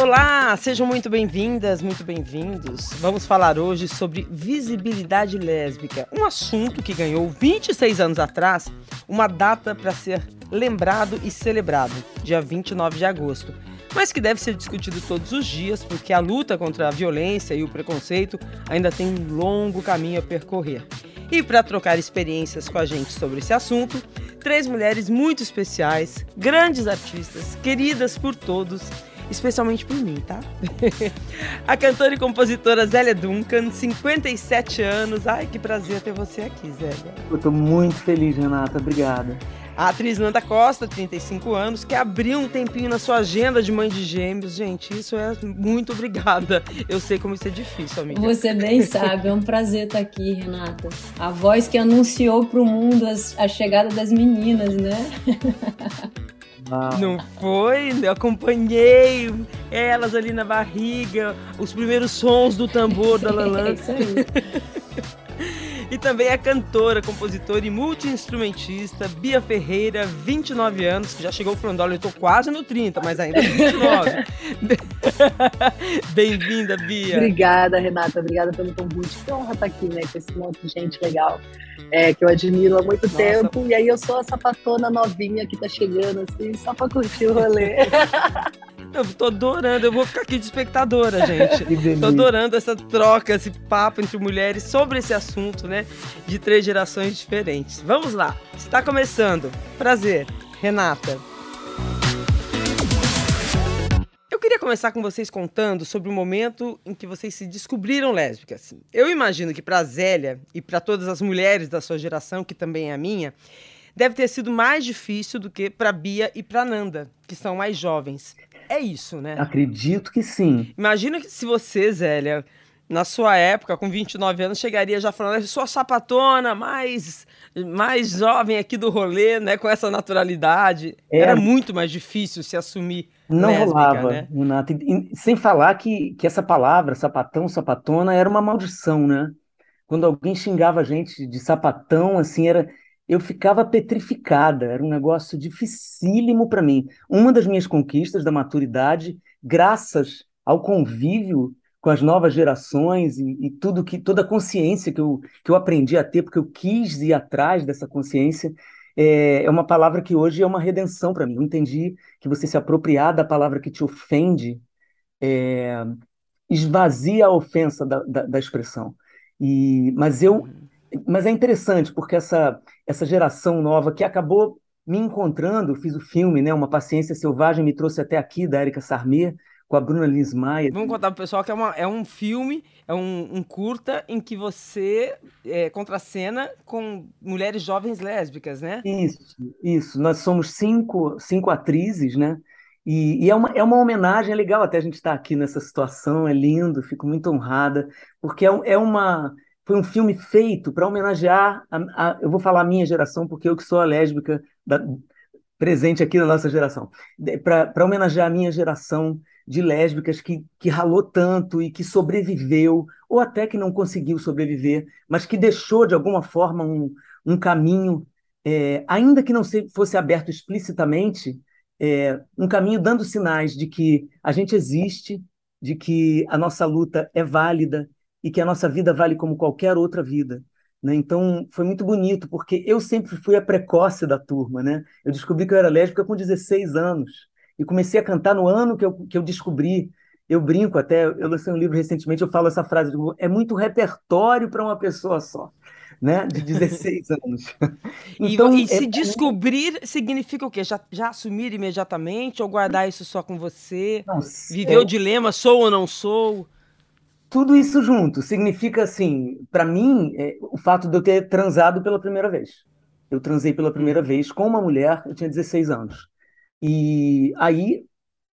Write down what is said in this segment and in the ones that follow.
Olá, sejam muito bem-vindas, muito bem-vindos. Vamos falar hoje sobre visibilidade lésbica, um assunto que ganhou 26 anos atrás uma data para ser lembrado e celebrado, dia 29 de agosto, mas que deve ser discutido todos os dias porque a luta contra a violência e o preconceito ainda tem um longo caminho a percorrer. E para trocar experiências com a gente sobre esse assunto, três mulheres muito especiais, grandes artistas, queridas por todos especialmente por mim, tá? a cantora e compositora Zélia Duncan, 57 anos. Ai, que prazer ter você aqui, Zélia. Eu tô muito feliz, Renata. Obrigada. A atriz Nanda Costa, 35 anos, que abriu um tempinho na sua agenda de mãe de gêmeos. Gente, isso é muito obrigada. Eu sei como isso é difícil, amiga. Você bem sabe, é um prazer estar aqui, Renata. A voz que anunciou para o mundo a chegada das meninas, né? Não foi? Eu acompanhei elas ali na barriga, os primeiros sons do tambor da Lalan. é isso aí. E também a cantora, compositora e multi-instrumentista Bia Ferreira, 29 anos, que já chegou falando, olha, eu tô quase no 30, mas ainda 29. Bem-vinda, Bia. Obrigada, Renata. Obrigada pelo convite. Que honra estar aqui, né, com esse monte de gente legal. É, que eu admiro há muito Nossa. tempo. E aí eu sou a sapatona novinha que tá chegando, assim, só pra curtir o rolê. Eu tô adorando, eu vou ficar aqui de espectadora, gente. tô adorando essa troca, esse papo entre mulheres sobre esse assunto, né? De três gerações diferentes. Vamos lá, está começando. Prazer, Renata. Eu queria começar com vocês contando sobre o momento em que vocês se descobriram lésbicas. Eu imagino que para Zélia e para todas as mulheres da sua geração, que também é a minha, deve ter sido mais difícil do que para Bia e para Nanda, que são mais jovens. É isso, né? Acredito que sim. Imagina que se você, Zélia, na sua época, com 29 anos, chegaria já falando, sou a sapatona mais, mais jovem aqui do rolê, né? Com essa naturalidade. É. Era muito mais difícil se assumir Não lésbica, rolava, né? Renata. E, sem falar que, que essa palavra, sapatão, sapatona, era uma maldição, né? Quando alguém xingava a gente de sapatão, assim, era eu ficava petrificada, era um negócio dificílimo para mim. Uma das minhas conquistas da maturidade, graças ao convívio com as novas gerações e, e, tudo que toda a consciência que eu, que eu aprendi a ter, porque eu quis ir atrás dessa consciência, é, é uma palavra que hoje é uma redenção para mim. Eu entendi que você se apropriar da palavra que te ofende é, esvazia a ofensa da, da, da expressão. E, mas eu uhum. Mas é interessante, porque essa, essa geração nova que acabou me encontrando, fiz o filme, né? Uma Paciência Selvagem me trouxe até aqui, da Erika Sarmé, com a Bruna Lins Maia. Vamos contar pro pessoal que é, uma, é um filme, é um, um curta em que você é, contracena com mulheres jovens lésbicas, né? Isso, isso. Nós somos cinco, cinco atrizes, né? E, e, é, uma, é uma homenagem, é legal até a gente estar aqui nessa situação, é lindo, fico muito honrada, porque é, é uma foi um filme feito para homenagear, a, a, eu vou falar a minha geração, porque eu que sou a lésbica da, presente aqui na nossa geração, para homenagear a minha geração de lésbicas que, que ralou tanto e que sobreviveu, ou até que não conseguiu sobreviver, mas que deixou de alguma forma um, um caminho, é, ainda que não fosse aberto explicitamente, é, um caminho dando sinais de que a gente existe, de que a nossa luta é válida, e que a nossa vida vale como qualquer outra vida. Né? Então, foi muito bonito, porque eu sempre fui a precoce da turma. Né? Eu descobri que eu era lésbica com 16 anos e comecei a cantar no ano que eu, que eu descobri. Eu brinco até, eu lancei um livro recentemente, eu falo essa frase, é muito repertório para uma pessoa só. Né, de 16 anos. então, e, e se é, descobrir significa o quê? Já, já assumir imediatamente ou guardar isso só com você? Não, Viver é... o dilema, sou ou não sou? Tudo isso junto significa assim, para mim, é, o fato de eu ter transado pela primeira vez. Eu transei pela primeira vez com uma mulher, eu tinha 16 anos. E aí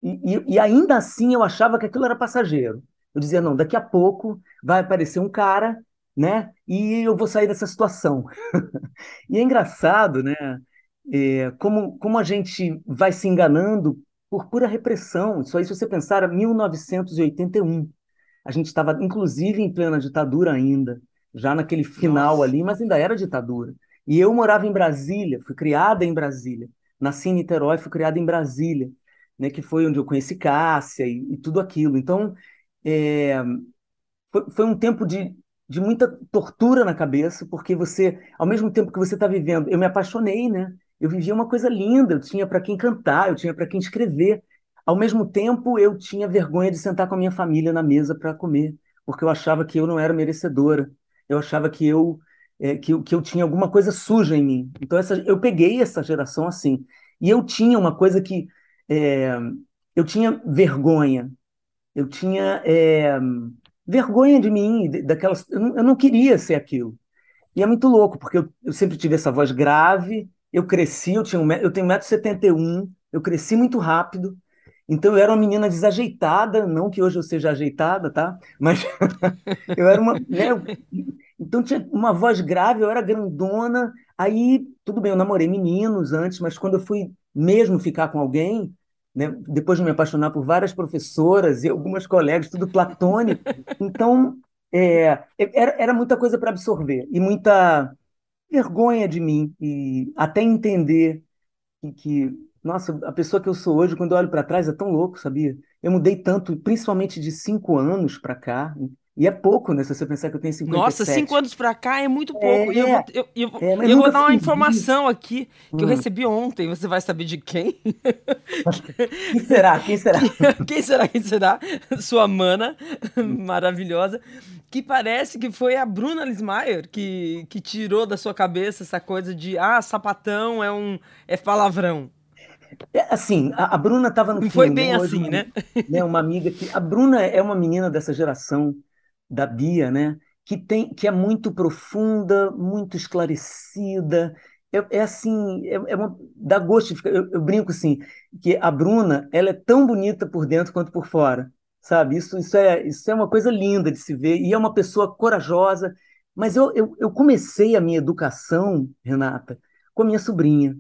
e, e, ainda assim eu achava que aquilo era passageiro. Eu dizia, não, daqui a pouco vai aparecer um cara, né? E eu vou sair dessa situação. e é engraçado, né? É, como, como a gente vai se enganando por pura repressão. Só isso você pensar, 1981. A gente estava, inclusive, em plena ditadura ainda, já naquele final Nossa. ali, mas ainda era ditadura. E eu morava em Brasília, fui criada em Brasília, nasci em Niterói, fui criado em Brasília, né, que foi onde eu conheci Cássia e, e tudo aquilo. Então, é, foi, foi um tempo de, de muita tortura na cabeça, porque você, ao mesmo tempo que você está vivendo, eu me apaixonei, né? Eu vivia uma coisa linda, eu tinha para quem cantar, eu tinha para quem escrever. Ao mesmo tempo, eu tinha vergonha de sentar com a minha família na mesa para comer, porque eu achava que eu não era merecedora. Eu achava que eu é, que, que eu tinha alguma coisa suja em mim. Então essa, eu peguei essa geração assim. E eu tinha uma coisa que é, eu tinha vergonha. Eu tinha é, vergonha de mim, daquelas. Eu não, eu não, queria ser aquilo. E é muito louco, porque eu, eu sempre tive essa voz grave. Eu cresci, eu, tinha um, eu tenho 1,71m, eu cresci muito rápido. Então eu era uma menina desajeitada, não que hoje eu seja ajeitada, tá? Mas eu era uma. Né? Então tinha uma voz grave, eu era grandona. Aí, tudo bem, eu namorei meninos antes, mas quando eu fui mesmo ficar com alguém, né, depois de me apaixonar por várias professoras e algumas colegas, tudo platônico, então é, era, era muita coisa para absorver e muita vergonha de mim e até entender que, que, nossa, a pessoa que eu sou hoje, quando eu olho para trás, é tão louco, sabia? Eu mudei tanto, principalmente de cinco anos para cá. E é pouco, né? Se você pensar que eu tenho 57. Nossa, cinco anos pra cá é muito pouco. É, e eu vou, eu, eu, é, eu vou dar uma informação aqui que hum. eu recebi ontem. Você vai saber de quem? Quem será? Quem será? quem será? Quem será? Sua mana maravilhosa. Que parece que foi a Bruna Lismayer que, que tirou da sua cabeça essa coisa de ah, sapatão é um é palavrão. É, assim, a, a Bruna estava no Não foi bem assim, né? né? Uma amiga que. A Bruna é uma menina dessa geração da Bia, né? Que, tem, que é muito profunda, muito esclarecida. É, é assim, é, é uma, dá gosto de ficar. Eu, eu, brinco assim, que a Bruna ela é tão bonita por dentro quanto por fora, sabe? Isso, isso, é, isso é uma coisa linda de se ver, e é uma pessoa corajosa. Mas eu, eu, eu comecei a minha educação, Renata, com a minha sobrinha.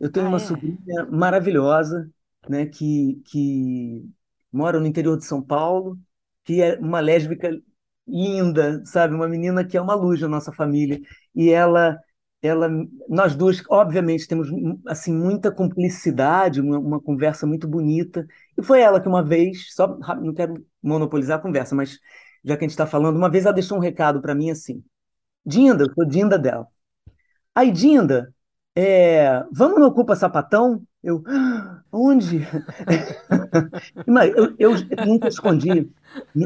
Eu tenho ah, uma é? sobrinha maravilhosa, né, que, que mora no interior de São Paulo, que é uma lésbica linda, sabe? Uma menina que é uma luz da nossa família. E ela, ela nós duas, obviamente, temos assim muita cumplicidade, uma, uma conversa muito bonita. E foi ela que uma vez, só não quero monopolizar a conversa, mas já que a gente está falando, uma vez ela deixou um recado para mim assim: Dinda, eu sou Dinda dela. Aí, Dinda, é, vamos no Ocupa Sapatão? Eu, onde? Mas eu, eu, nunca escondi,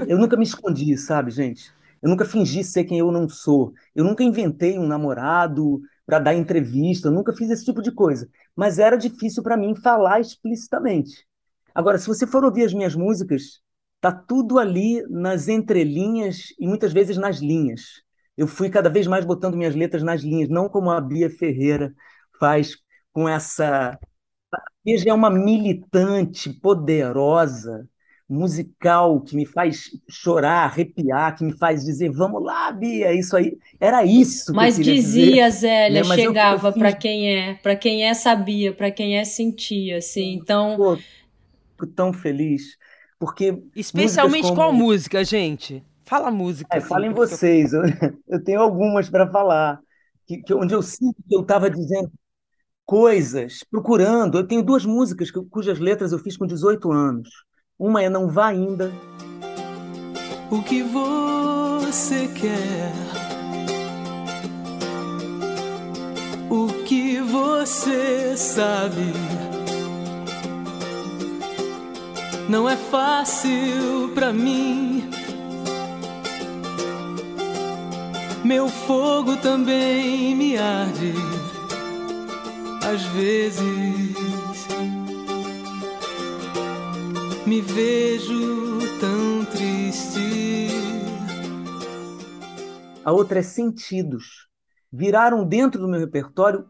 eu nunca me escondi, sabe, gente? Eu nunca fingi ser quem eu não sou. Eu nunca inventei um namorado para dar entrevista, eu nunca fiz esse tipo de coisa. Mas era difícil para mim falar explicitamente. Agora, se você for ouvir as minhas músicas, tá tudo ali nas entrelinhas e muitas vezes nas linhas. Eu fui cada vez mais botando minhas letras nas linhas, não como a Bia Ferreira faz com essa. Veja, é uma militante poderosa, musical, que me faz chorar, arrepiar, que me faz dizer, vamos lá, Bia, isso aí. Era isso. Mas dizia, dizer, Zélia, né? chegava para quem é, para quem é sabia, para quem é sentia, assim. Então. Pô, fico tão feliz. Porque. Especialmente como... qual música, gente? Fala a música. É, assim, falem vocês. Eu... eu tenho algumas para falar. Que, que, onde eu sinto que eu estava dizendo, coisas, procurando. Eu tenho duas músicas cujas letras eu fiz com 18 anos. Uma é Não Vá Ainda. O que você quer? O que você sabe? Não é fácil para mim. Meu fogo também me arde às vezes me vejo tão triste. A outra é Sentidos. Viraram dentro do meu repertório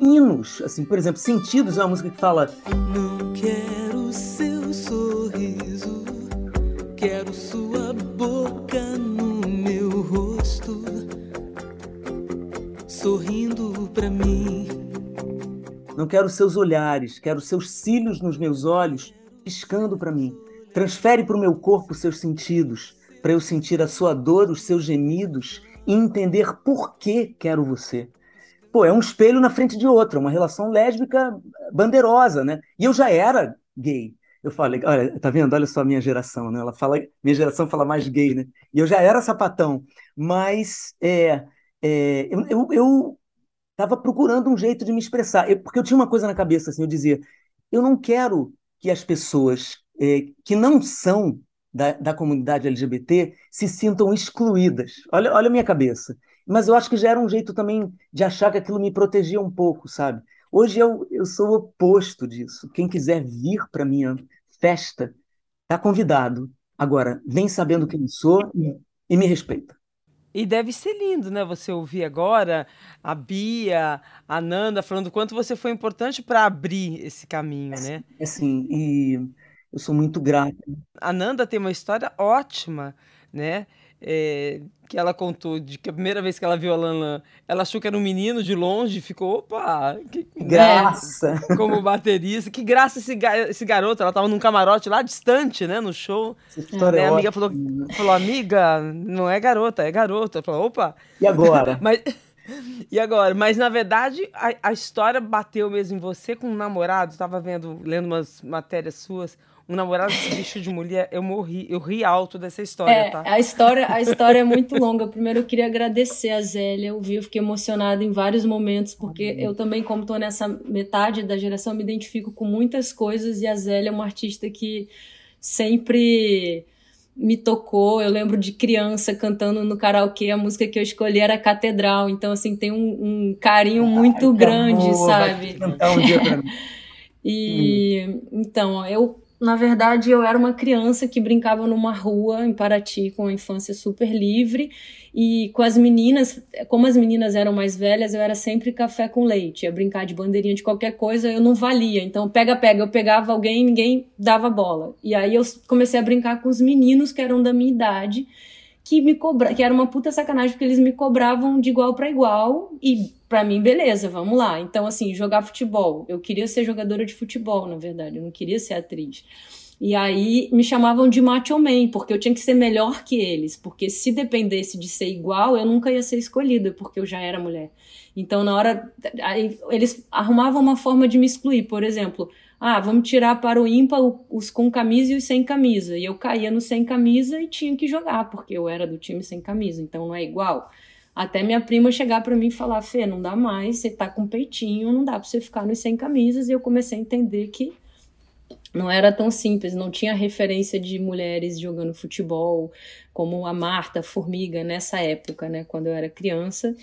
hinos. Assim, por exemplo, Sentidos é uma música que fala. Não quero seu sorriso, quero sua boca no meu rosto, sorrindo pra mim não quero seus olhares, quero seus cílios nos meus olhos piscando para mim. Transfere para o meu corpo seus sentidos, para eu sentir a sua dor, os seus gemidos e entender por que quero você. Pô, é um espelho na frente de outro, é uma relação lésbica bandeirosa, né? E eu já era gay. Eu falei, olha, tá vendo? Olha só a minha geração, né? Ela fala, minha geração fala mais gay, né? E eu já era sapatão, mas é, é, eu, eu estava procurando um jeito de me expressar, eu, porque eu tinha uma coisa na cabeça, assim, eu dizia, eu não quero que as pessoas é, que não são da, da comunidade LGBT se sintam excluídas. Olha, olha a minha cabeça. Mas eu acho que já era um jeito também de achar que aquilo me protegia um pouco, sabe? Hoje eu, eu sou o oposto disso. Quem quiser vir para minha festa está convidado. Agora, vem sabendo quem sou e, e me respeita. E deve ser lindo, né? Você ouvir agora a Bia, a Nanda falando o quanto você foi importante para abrir esse caminho, é, né? É sim, e eu sou muito grato. A Nanda tem uma história ótima, né? É, que ela contou de que a primeira vez que ela viu a Lanlan, ela achou que era um menino de longe, ficou, opa, que graça! Né? Como baterista, que graça esse, esse garoto, ela tava num camarote lá distante, né, no show. História é, a amiga falou, falou, amiga, não é garota, é garota. Ela falou, opa. E agora? Mas, e agora? Mas na verdade, a, a história bateu mesmo em você com um namorado, estava vendo, lendo umas matérias suas um namorado se bicho de mulher, eu morri, eu ri alto dessa história, é, tá? A história, a história é muito longa. Primeiro eu queria agradecer a Zélia, eu vi, eu fiquei emocionada em vários momentos, porque eu também, como estou nessa metade da geração, me identifico com muitas coisas, e a Zélia é uma artista que sempre me tocou. Eu lembro de criança cantando no karaokê, a música que eu escolhi era Catedral, então assim, tem um, um carinho muito grande, amor, sabe? Vai cantar um dia pra mim. E hum. então, eu na verdade, eu era uma criança que brincava numa rua em Paraty com uma infância super livre e com as meninas, como as meninas eram mais velhas, eu era sempre café com leite, ia brincar de bandeirinha de qualquer coisa, eu não valia. Então, pega, pega, eu pegava alguém, ninguém dava bola. E aí eu comecei a brincar com os meninos que eram da minha idade que me cobra, que era uma puta sacanagem porque eles me cobravam de igual para igual e para mim beleza, vamos lá. Então assim, jogar futebol, eu queria ser jogadora de futebol, na verdade, eu não queria ser atriz. E aí me chamavam de macho man, porque eu tinha que ser melhor que eles, porque se dependesse de ser igual, eu nunca ia ser escolhida, porque eu já era mulher. Então na hora aí, eles arrumavam uma forma de me excluir, por exemplo, ah, vamos tirar para o ímpar os com camisa e os sem camisa. E eu caía no sem camisa e tinha que jogar, porque eu era do time sem camisa, então não é igual. Até minha prima chegar para mim e falar: Fê, não dá mais, você tá com peitinho, não dá para você ficar nos sem camisas. E eu comecei a entender que não era tão simples, não tinha referência de mulheres jogando futebol como a Marta, Formiga, nessa época, né, quando eu era criança.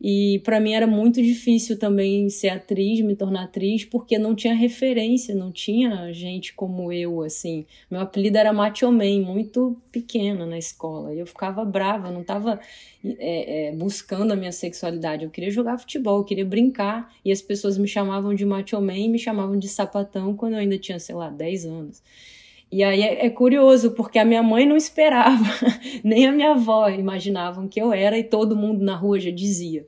E para mim era muito difícil também ser atriz, me tornar atriz, porque não tinha referência, não tinha gente como eu, assim. Meu apelido era Macho muito pequena na escola. E eu ficava brava, não estava é, é, buscando a minha sexualidade. Eu queria jogar futebol, eu queria brincar. E as pessoas me chamavam de Macho e me chamavam de sapatão quando eu ainda tinha, sei lá, 10 anos. E aí é, é, curioso, porque a minha mãe não esperava, nem a minha avó imaginavam que eu era, e todo mundo na rua já dizia.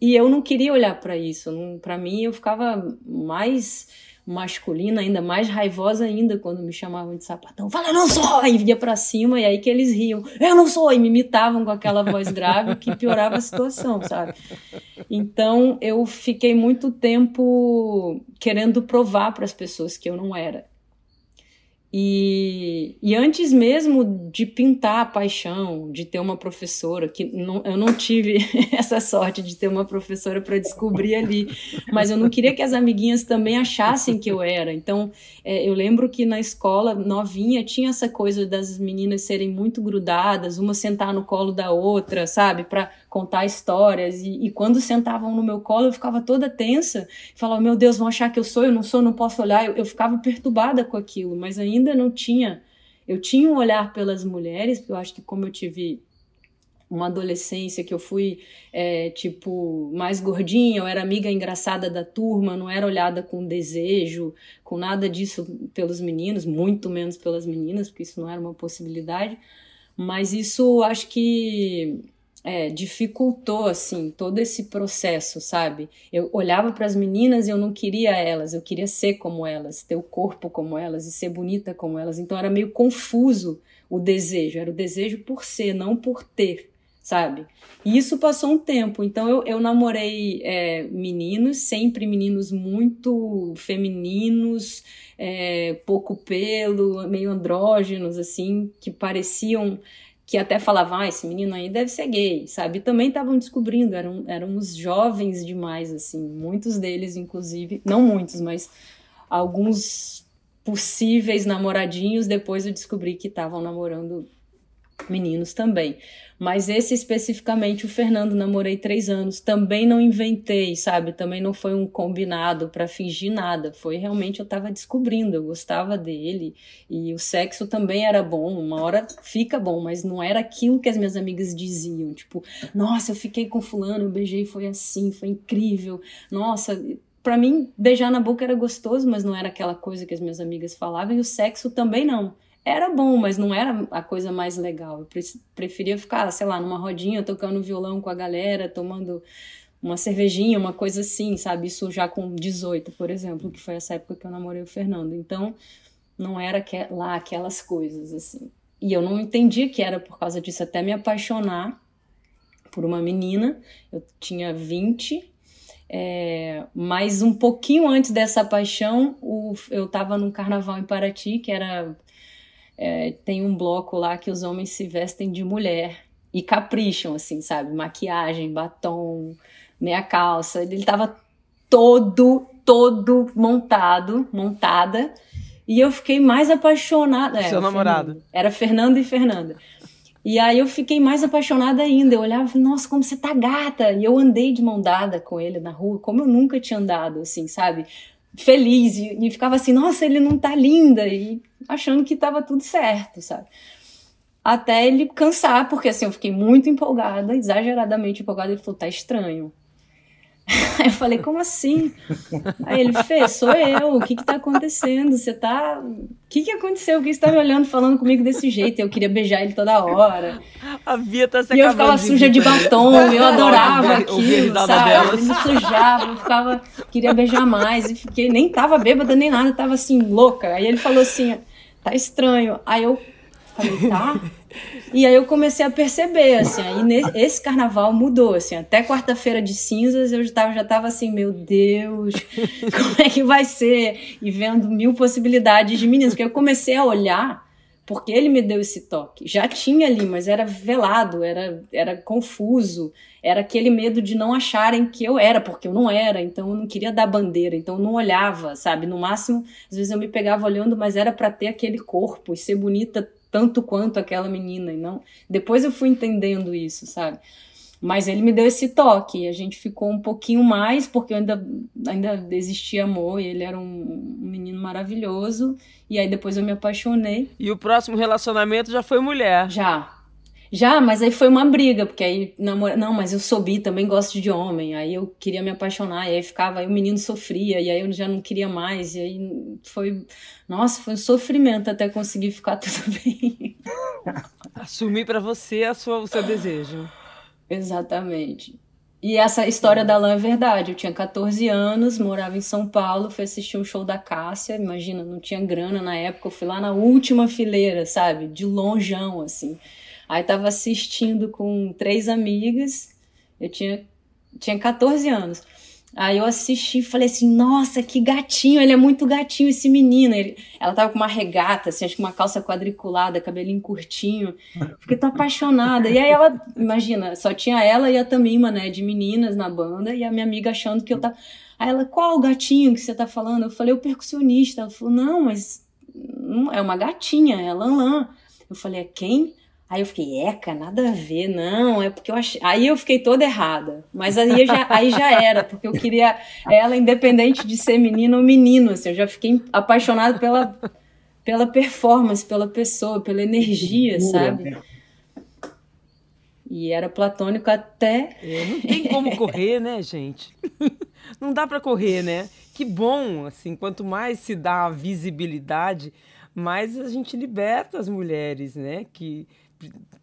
E eu não queria olhar para isso. Para mim, eu ficava mais masculina, ainda mais raivosa ainda quando me chamavam de sapatão. Fala, não sou! E via para cima, e aí que eles riam. Eu não sou! E me imitavam com aquela voz grave que piorava a situação, sabe? Então, eu fiquei muito tempo querendo provar para as pessoas que eu não era. E, e antes mesmo de pintar a paixão, de ter uma professora, que não, eu não tive essa sorte de ter uma professora para descobrir ali, mas eu não queria que as amiguinhas também achassem que eu era. Então, é, eu lembro que na escola, novinha, tinha essa coisa das meninas serem muito grudadas, uma sentar no colo da outra, sabe, para contar histórias. E, e, quando sentavam no meu colo, eu ficava toda tensa, falava, meu Deus, vão achar que eu sou, eu não sou, não posso olhar. Eu, eu ficava perturbada com aquilo, mas ainda não tinha. Eu tinha um olhar pelas mulheres, porque eu acho que como eu tive uma adolescência que eu fui, é, tipo, mais gordinha, eu era amiga engraçada da turma, não era olhada com desejo, com nada disso pelos meninos, muito menos pelas meninas, porque isso não era uma possibilidade. Mas isso acho que é, dificultou assim todo esse processo, sabe? Eu olhava para as meninas e eu não queria elas, eu queria ser como elas, ter o corpo como elas e ser bonita como elas. Então era meio confuso o desejo, era o desejo por ser, não por ter, sabe? E isso passou um tempo. Então eu, eu namorei é, meninos, sempre meninos muito femininos, é, pouco pelo, meio andrógenos, assim, que pareciam que até falavam, ah, esse menino aí deve ser gay, sabe? E também estavam descobrindo, eram, uns jovens demais, assim, muitos deles, inclusive, não muitos, mas alguns possíveis namoradinhos, depois eu descobri que estavam namorando meninos também. Mas esse especificamente, o Fernando, namorei três anos. Também não inventei, sabe? Também não foi um combinado para fingir nada. Foi realmente eu estava descobrindo, eu gostava dele. E o sexo também era bom. Uma hora fica bom, mas não era aquilo que as minhas amigas diziam. Tipo, nossa, eu fiquei com fulano, eu beijei, foi assim, foi incrível. Nossa, para mim, beijar na boca era gostoso, mas não era aquela coisa que as minhas amigas falavam. E o sexo também não era bom, mas não era a coisa mais legal. Eu preferia ficar, sei lá, numa rodinha, tocando violão com a galera, tomando uma cervejinha, uma coisa assim, sabe? Isso já com 18, por exemplo, que foi essa época que eu namorei o Fernando. Então, não era lá aquelas coisas, assim. E eu não entendi que era por causa disso, até me apaixonar por uma menina. Eu tinha 20, é, mas um pouquinho antes dessa paixão, o, eu estava num carnaval em Paraty, que era é, tem um bloco lá que os homens se vestem de mulher e capricham, assim, sabe? Maquiagem, batom, meia calça. Ele tava todo, todo montado, montada. E eu fiquei mais apaixonada. Seu é, namorado. Era Fernando e Fernanda. E aí eu fiquei mais apaixonada ainda. Eu olhava e falei, nossa, como você tá gata! E eu andei de mão dada com ele na rua, como eu nunca tinha andado, assim, sabe? Feliz. E, e ficava assim, nossa, ele não tá linda. E achando que estava tudo certo, sabe? Até ele cansar, porque assim, eu fiquei muito empolgada, exageradamente empolgada. Ele falou: tá estranho. Aí eu falei, como assim? Aí ele fez, sou eu, o que que tá acontecendo? Você tá. O que que aconteceu? Por que você tá me olhando, falando comigo desse jeito? Eu queria beijar ele toda hora. A Bia tá se E eu ficava suja de batom, eu adorava aquilo, sabe? Eu me sujava, eu ficava, queria beijar mais, e fiquei, nem tava bêbada nem nada, tava assim, louca. Aí ele falou assim tá estranho. Aí eu falei, tá? E aí eu comecei a perceber, assim, aí esse carnaval mudou, assim, até quarta-feira de cinzas eu já tava, já tava assim, meu Deus, como é que vai ser? E vendo mil possibilidades de meninos, porque eu comecei a olhar porque ele me deu esse toque. Já tinha ali, mas era velado, era, era confuso, era aquele medo de não acharem que eu era, porque eu não era, então eu não queria dar bandeira, então eu não olhava, sabe? No máximo, às vezes eu me pegava olhando, mas era para ter aquele corpo e ser bonita tanto quanto aquela menina, e não. Depois eu fui entendendo isso, sabe? Mas ele me deu esse toque e a gente ficou um pouquinho mais, porque ainda, ainda existia amor e ele era um, um menino maravilhoso. E aí depois eu me apaixonei. E o próximo relacionamento já foi mulher? Já. Já, mas aí foi uma briga, porque aí, namora... não, mas eu sou bi, também gosto de homem. Aí eu queria me apaixonar, e aí ficava, aí o menino sofria, e aí eu já não queria mais. E aí foi, nossa, foi um sofrimento até conseguir ficar tudo bem. Assumir para você a sua, o seu desejo. Exatamente. E essa história da lã é verdade. Eu tinha 14 anos, morava em São Paulo, fui assistir um show da Cássia. Imagina, não tinha grana na época. Eu fui lá na última fileira, sabe? De longeão, assim. Aí tava assistindo com três amigas. Eu tinha, tinha 14 anos. Aí eu assisti e falei assim, nossa, que gatinho, ele é muito gatinho esse menino. Ele, ela tava com uma regata, assim, acho que uma calça quadriculada, cabelinho curtinho. Fiquei tão apaixonada. E aí ela, imagina, só tinha ela e a Tamima, né, de meninas na banda, e a minha amiga achando que eu tava... Aí ela, qual o gatinho que você tá falando? Eu falei, o percussionista. Ela falou, não, mas é uma gatinha, é a Lan Eu falei, é quem? Aí eu fiquei, eca, nada a ver, não, é porque eu achei. Aí eu fiquei toda errada. Mas aí já, aí já era, porque eu queria ela, independente de ser menino ou menino, assim, eu já fiquei apaixonada pela, pela performance, pela pessoa, pela energia, sabe? E era platônico até. É, não tem como correr, né, gente? Não dá para correr, né? Que bom, assim, quanto mais se dá visibilidade, mais a gente liberta as mulheres, né? Que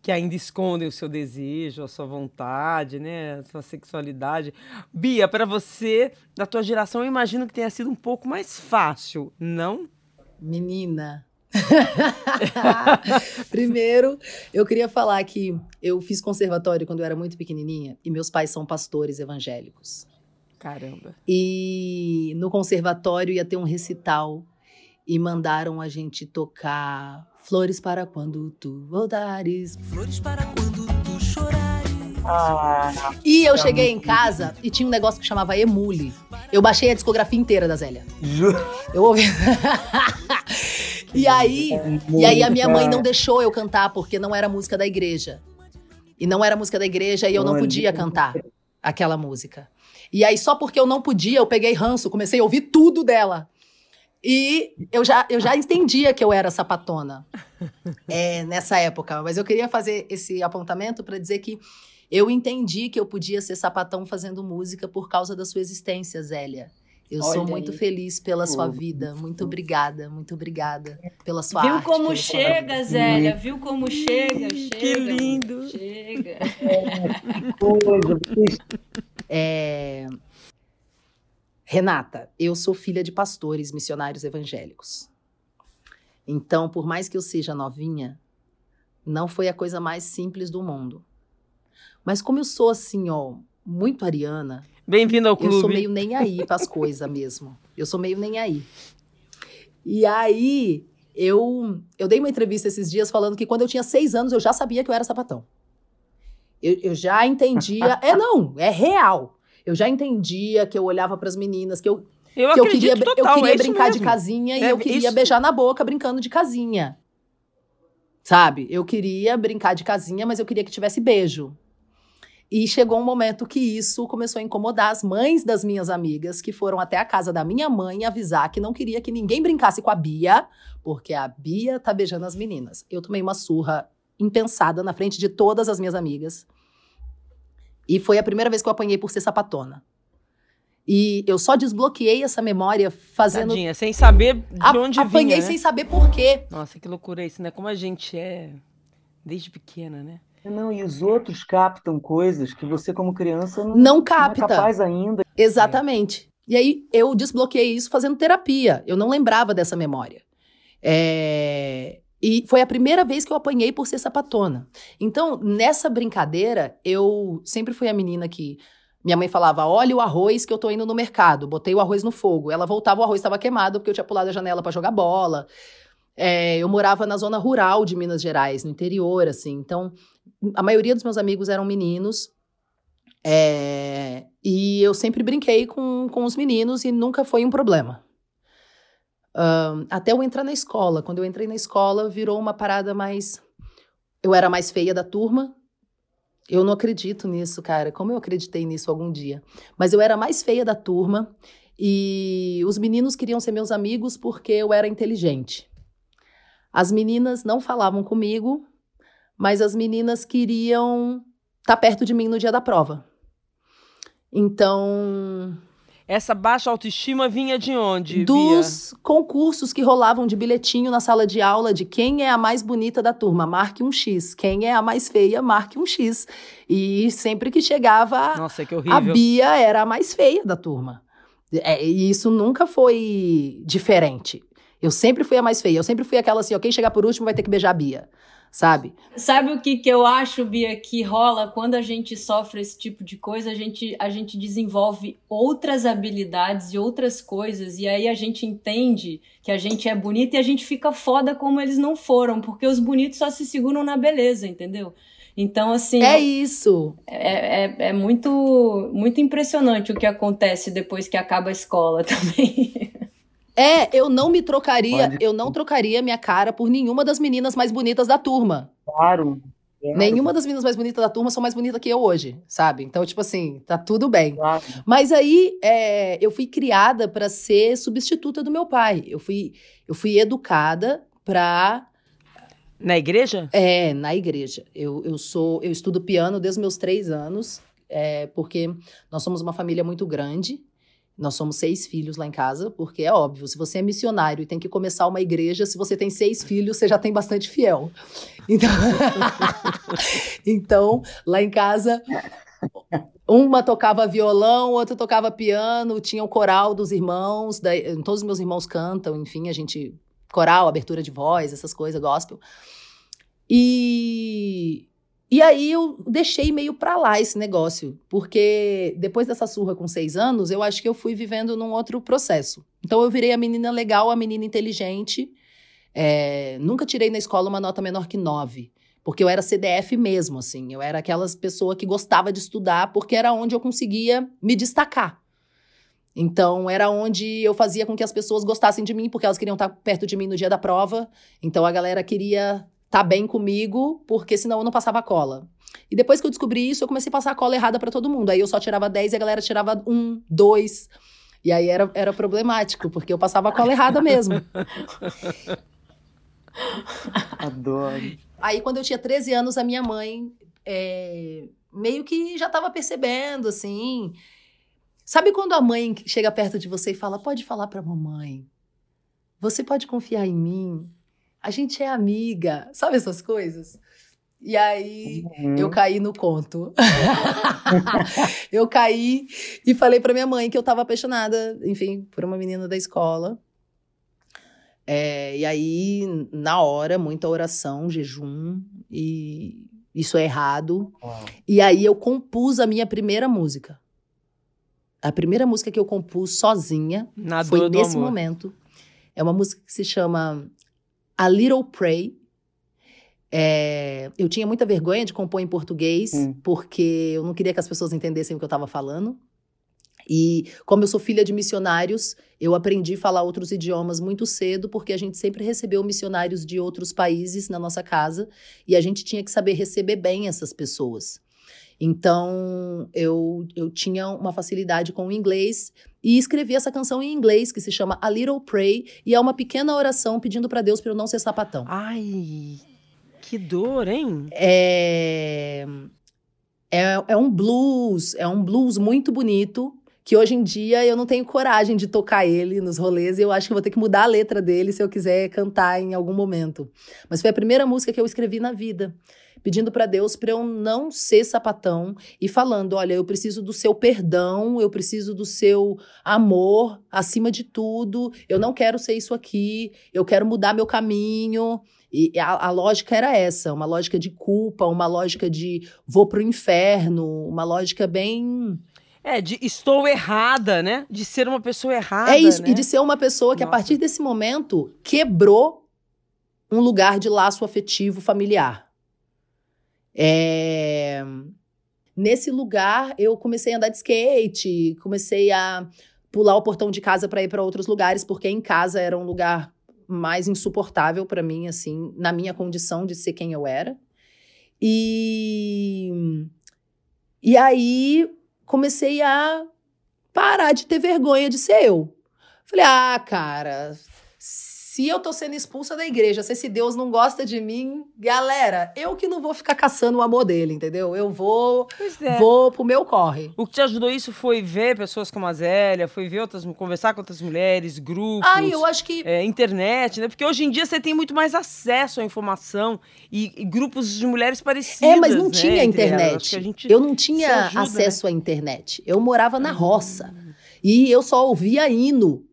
que ainda escondem o seu desejo, a sua vontade, né, a sua sexualidade. Bia, para você, da tua geração, eu imagino que tenha sido um pouco mais fácil, não? Menina, Primeiro, eu queria falar que eu fiz conservatório quando eu era muito pequenininha e meus pais são pastores evangélicos. Caramba. E no conservatório ia ter um recital e mandaram a gente tocar Flores para quando tu voltares. Flores para quando tu chorares. Ah, E eu cheguei em casa e tinha um negócio que chamava Emule. Eu baixei a discografia inteira da Zélia. ju- Eu ouvi. e aí, e aí a minha mãe não deixou eu cantar porque não era música da igreja. E não era música da igreja e eu não podia cantar aquela música. E aí só porque eu não podia, eu peguei ranço, comecei a ouvir tudo dela. E eu já, eu já entendia que eu era sapatona é, nessa época, mas eu queria fazer esse apontamento para dizer que eu entendi que eu podia ser sapatão fazendo música por causa da sua existência, Zélia. Eu sou Olha muito aí. feliz pela sua Oh, vida. Muito obrigada, muito obrigada pela sua Viu arte. como chega. Zélia? Viu como chega? Chega. Que lindo. Chega. coisa, vocês É, Renata, eu sou filha de pastores missionários evangélicos. Então, por mais que eu seja novinha, não foi a coisa mais simples do mundo. Mas como eu sou assim, ó, muito ariana, Bem-vindo ao eu sou clube. meio nem aí pras coisas mesmo. Eu sou meio nem aí. E aí, eu, eu dei uma entrevista esses dias falando que quando eu tinha seis anos eu já sabia que eu era sapatão. Eu, eu já entendia. é, não, é real. Eu já entendia que eu olhava pras meninas, que eu, Eu que eu queria, total, eu queria é brincar de mesmo. casinha e É eu queria isso. beijar na boca brincando de casinha. Sabe? Eu queria brincar de casinha, mas eu queria que tivesse beijo. E chegou um momento que isso começou a incomodar as mães das minhas amigas, que foram até a casa da minha mãe avisar que não queria que ninguém brincasse com a Bia, porque a Bia tá beijando as meninas. Eu tomei uma surra impensada na frente de todas as minhas amigas. E foi a primeira vez que eu apanhei por ser sapatona. E eu só desbloqueei essa memória fazendo. Tadinha, sem saber de A- onde apanhei vinha, né? sem saber por quê. Nossa, que loucura isso, né? Como a gente é desde pequena, né? Não, e os outros captam coisas que você, como criança, não, Não não é capta. capaz ainda. Exatamente. E aí eu desbloqueei isso fazendo terapia. Eu não lembrava dessa memória. É, E foi a primeira vez que eu apanhei por ser sapatona. Então, nessa brincadeira, eu sempre fui a menina que. Minha mãe falava: olha o arroz que eu tô indo no mercado. Botei o arroz no fogo. Ela voltava, o arroz estava queimado porque eu tinha pulado a janela para jogar bola. É, eu morava na zona rural de Minas Gerais, no interior, assim. Então, a maioria dos meus amigos eram meninos. É, e eu sempre brinquei com, com os meninos e nunca foi um problema. Ahn, até eu entrar na escola. Quando eu entrei na escola, virou uma parada mais. Eu era mais feia da turma. Eu não acredito nisso, cara. Como eu acreditei nisso algum dia? Mas eu era mais feia da turma e os meninos queriam ser meus amigos porque eu era inteligente. As meninas não falavam comigo, mas as meninas queriam estar perto de mim no dia da prova. Então, Essa baixa autoestima vinha de onde, dos concursos que rolavam de bilhetinho na sala de aula de quem é a mais bonita da turma, marque um X. Quem é a mais feia, marque um X. E sempre que chegava? Nossa, que a. Bia era a mais feia da turma. É, e isso nunca foi diferente. Eu sempre fui a mais feia. Eu sempre fui aquela assim, ó, quem chegar por último vai ter que beijar a Bia. Sabe? Sabe o que, que eu acho, Bia, que rola quando a gente sofre esse tipo de coisa? A gente, a gente desenvolve outras habilidades e outras coisas, e aí a gente entende que a gente é bonita e a gente fica foda como eles não foram, porque os bonitos só se seguram na beleza, entendeu? Então, assim, É isso. é, é, é muito, muito impressionante o que acontece depois que acaba a escola também. É, eu não me trocaria, Pode- eu não trocaria minha cara por nenhuma das meninas mais bonitas da turma. Claro. claro, Nenhuma das meninas mais bonitas da turma são mais bonitas que eu hoje, sabe? Então, tipo assim, tá tudo bem. claro. Mas aí é, eu fui criada para ser substituta do meu pai. Eu fui, eu fui educada para Na igreja? é na igreja. Eu, eu sou eu estudo piano desde os meus três anos, é, porque nós somos uma família muito grande. Nós somos seis filhos lá em casa, porque é óbvio, se você é missionário e tem que começar uma igreja, se você tem seis filhos, você já tem bastante fiel. Então, então lá em casa, uma tocava violão, outra tocava piano, tinha o coral dos irmãos, todos os meus irmãos cantam, enfim, a gente coral, abertura de voz, essas coisas, gospel. E, e aí eu deixei meio pra lá esse negócio, porque depois dessa surra com seis anos, eu acho que eu fui vivendo num outro processo. Então eu virei a menina legal, a menina inteligente. É, nunca tirei na escola uma nota menor que nove. Porque eu era CDF mesmo, assim. Eu era aquelas pessoas que gostava de estudar, porque era onde eu conseguia me destacar. Então, era onde eu fazia com que as pessoas gostassem de mim, porque elas queriam estar perto de mim no dia da prova. Então, a galera queria estar bem comigo, porque senão eu não passava cola. E depois que eu descobri isso, eu comecei a passar a cola errada para todo mundo. Aí eu só tirava 10 e a galera tirava um, dois. E aí era, era problemático, porque eu passava a cola errada mesmo. Adoro. Aí, quando eu tinha 13 anos, a minha mãe é, meio que já estava percebendo, assim. Sabe quando a mãe chega perto de você e fala: pode falar pra mamãe? Você pode confiar em mim? A gente é amiga. Sabe essas coisas? E aí Uhum. eu caí no conto. eu caí e falei pra minha mãe que eu tava apaixonada, enfim, por uma menina da escola. É, e aí, na hora, muita oração, jejum, e isso é errado. E aí eu compus a minha primeira música. A primeira música que eu compus sozinha Na foi nesse amor. momento. É uma música que se chama A Little Pray. É, eu tinha muita vergonha de compor em português, Hum. porque eu não queria que as pessoas entendessem o que eu estava falando. E como eu sou filha de missionários, eu aprendi a falar outros idiomas muito cedo, porque a gente sempre recebeu missionários de outros países na nossa casa e a gente tinha que saber receber bem essas pessoas. Então, eu, eu tinha uma facilidade com o inglês e escrevi essa canção em inglês que se chama A Little Pray e é uma pequena oração pedindo para Deus para eu não ser sapatão. Ai, que dor, hein? É, é, é um blues, é um blues muito bonito. Que hoje em dia eu não tenho coragem de tocar ele nos rolês e eu acho que vou ter que mudar a letra dele se eu quiser cantar em algum momento. Mas foi a primeira música que eu escrevi na vida, pedindo para Deus para eu não ser sapatão e falando: olha, eu preciso do seu perdão, eu preciso do seu amor acima de tudo, eu não quero ser isso aqui, eu quero mudar meu caminho. E a, a lógica era essa, uma lógica de culpa, uma lógica de vou pro inferno, uma lógica bem. É, de estou errada, né? De ser uma pessoa errada. é isso, né? e de ser uma pessoa que a Nossa. partir desse momento quebrou um lugar de laço afetivo familiar. É, Nesse lugar, eu comecei a andar de skate, comecei a pular o portão de casa para ir para outros lugares, porque em casa era um lugar mais insuportável para mim, assim, na minha condição de ser quem eu era. E e aí comecei a parar de ter vergonha de ser eu. Falei: "Ah, cara, se eu tô sendo expulsa da igreja, se esse Deus não gosta de mim, galera, eu que não vou ficar caçando o amor dele, entendeu? Eu vou é. vou pro meu corre. O que te ajudou isso foi ver pessoas como a Zélia, foi ver outras, conversar com outras mulheres, grupos, Ah, eu acho que é, internet, né? Porque hoje em dia você tem muito mais acesso à informação e, e grupos de mulheres parecidas. É, mas não né, tinha internet. Eu não tinha ajuda, né? acesso à internet. Eu morava na roça. E eu só ouvia hino.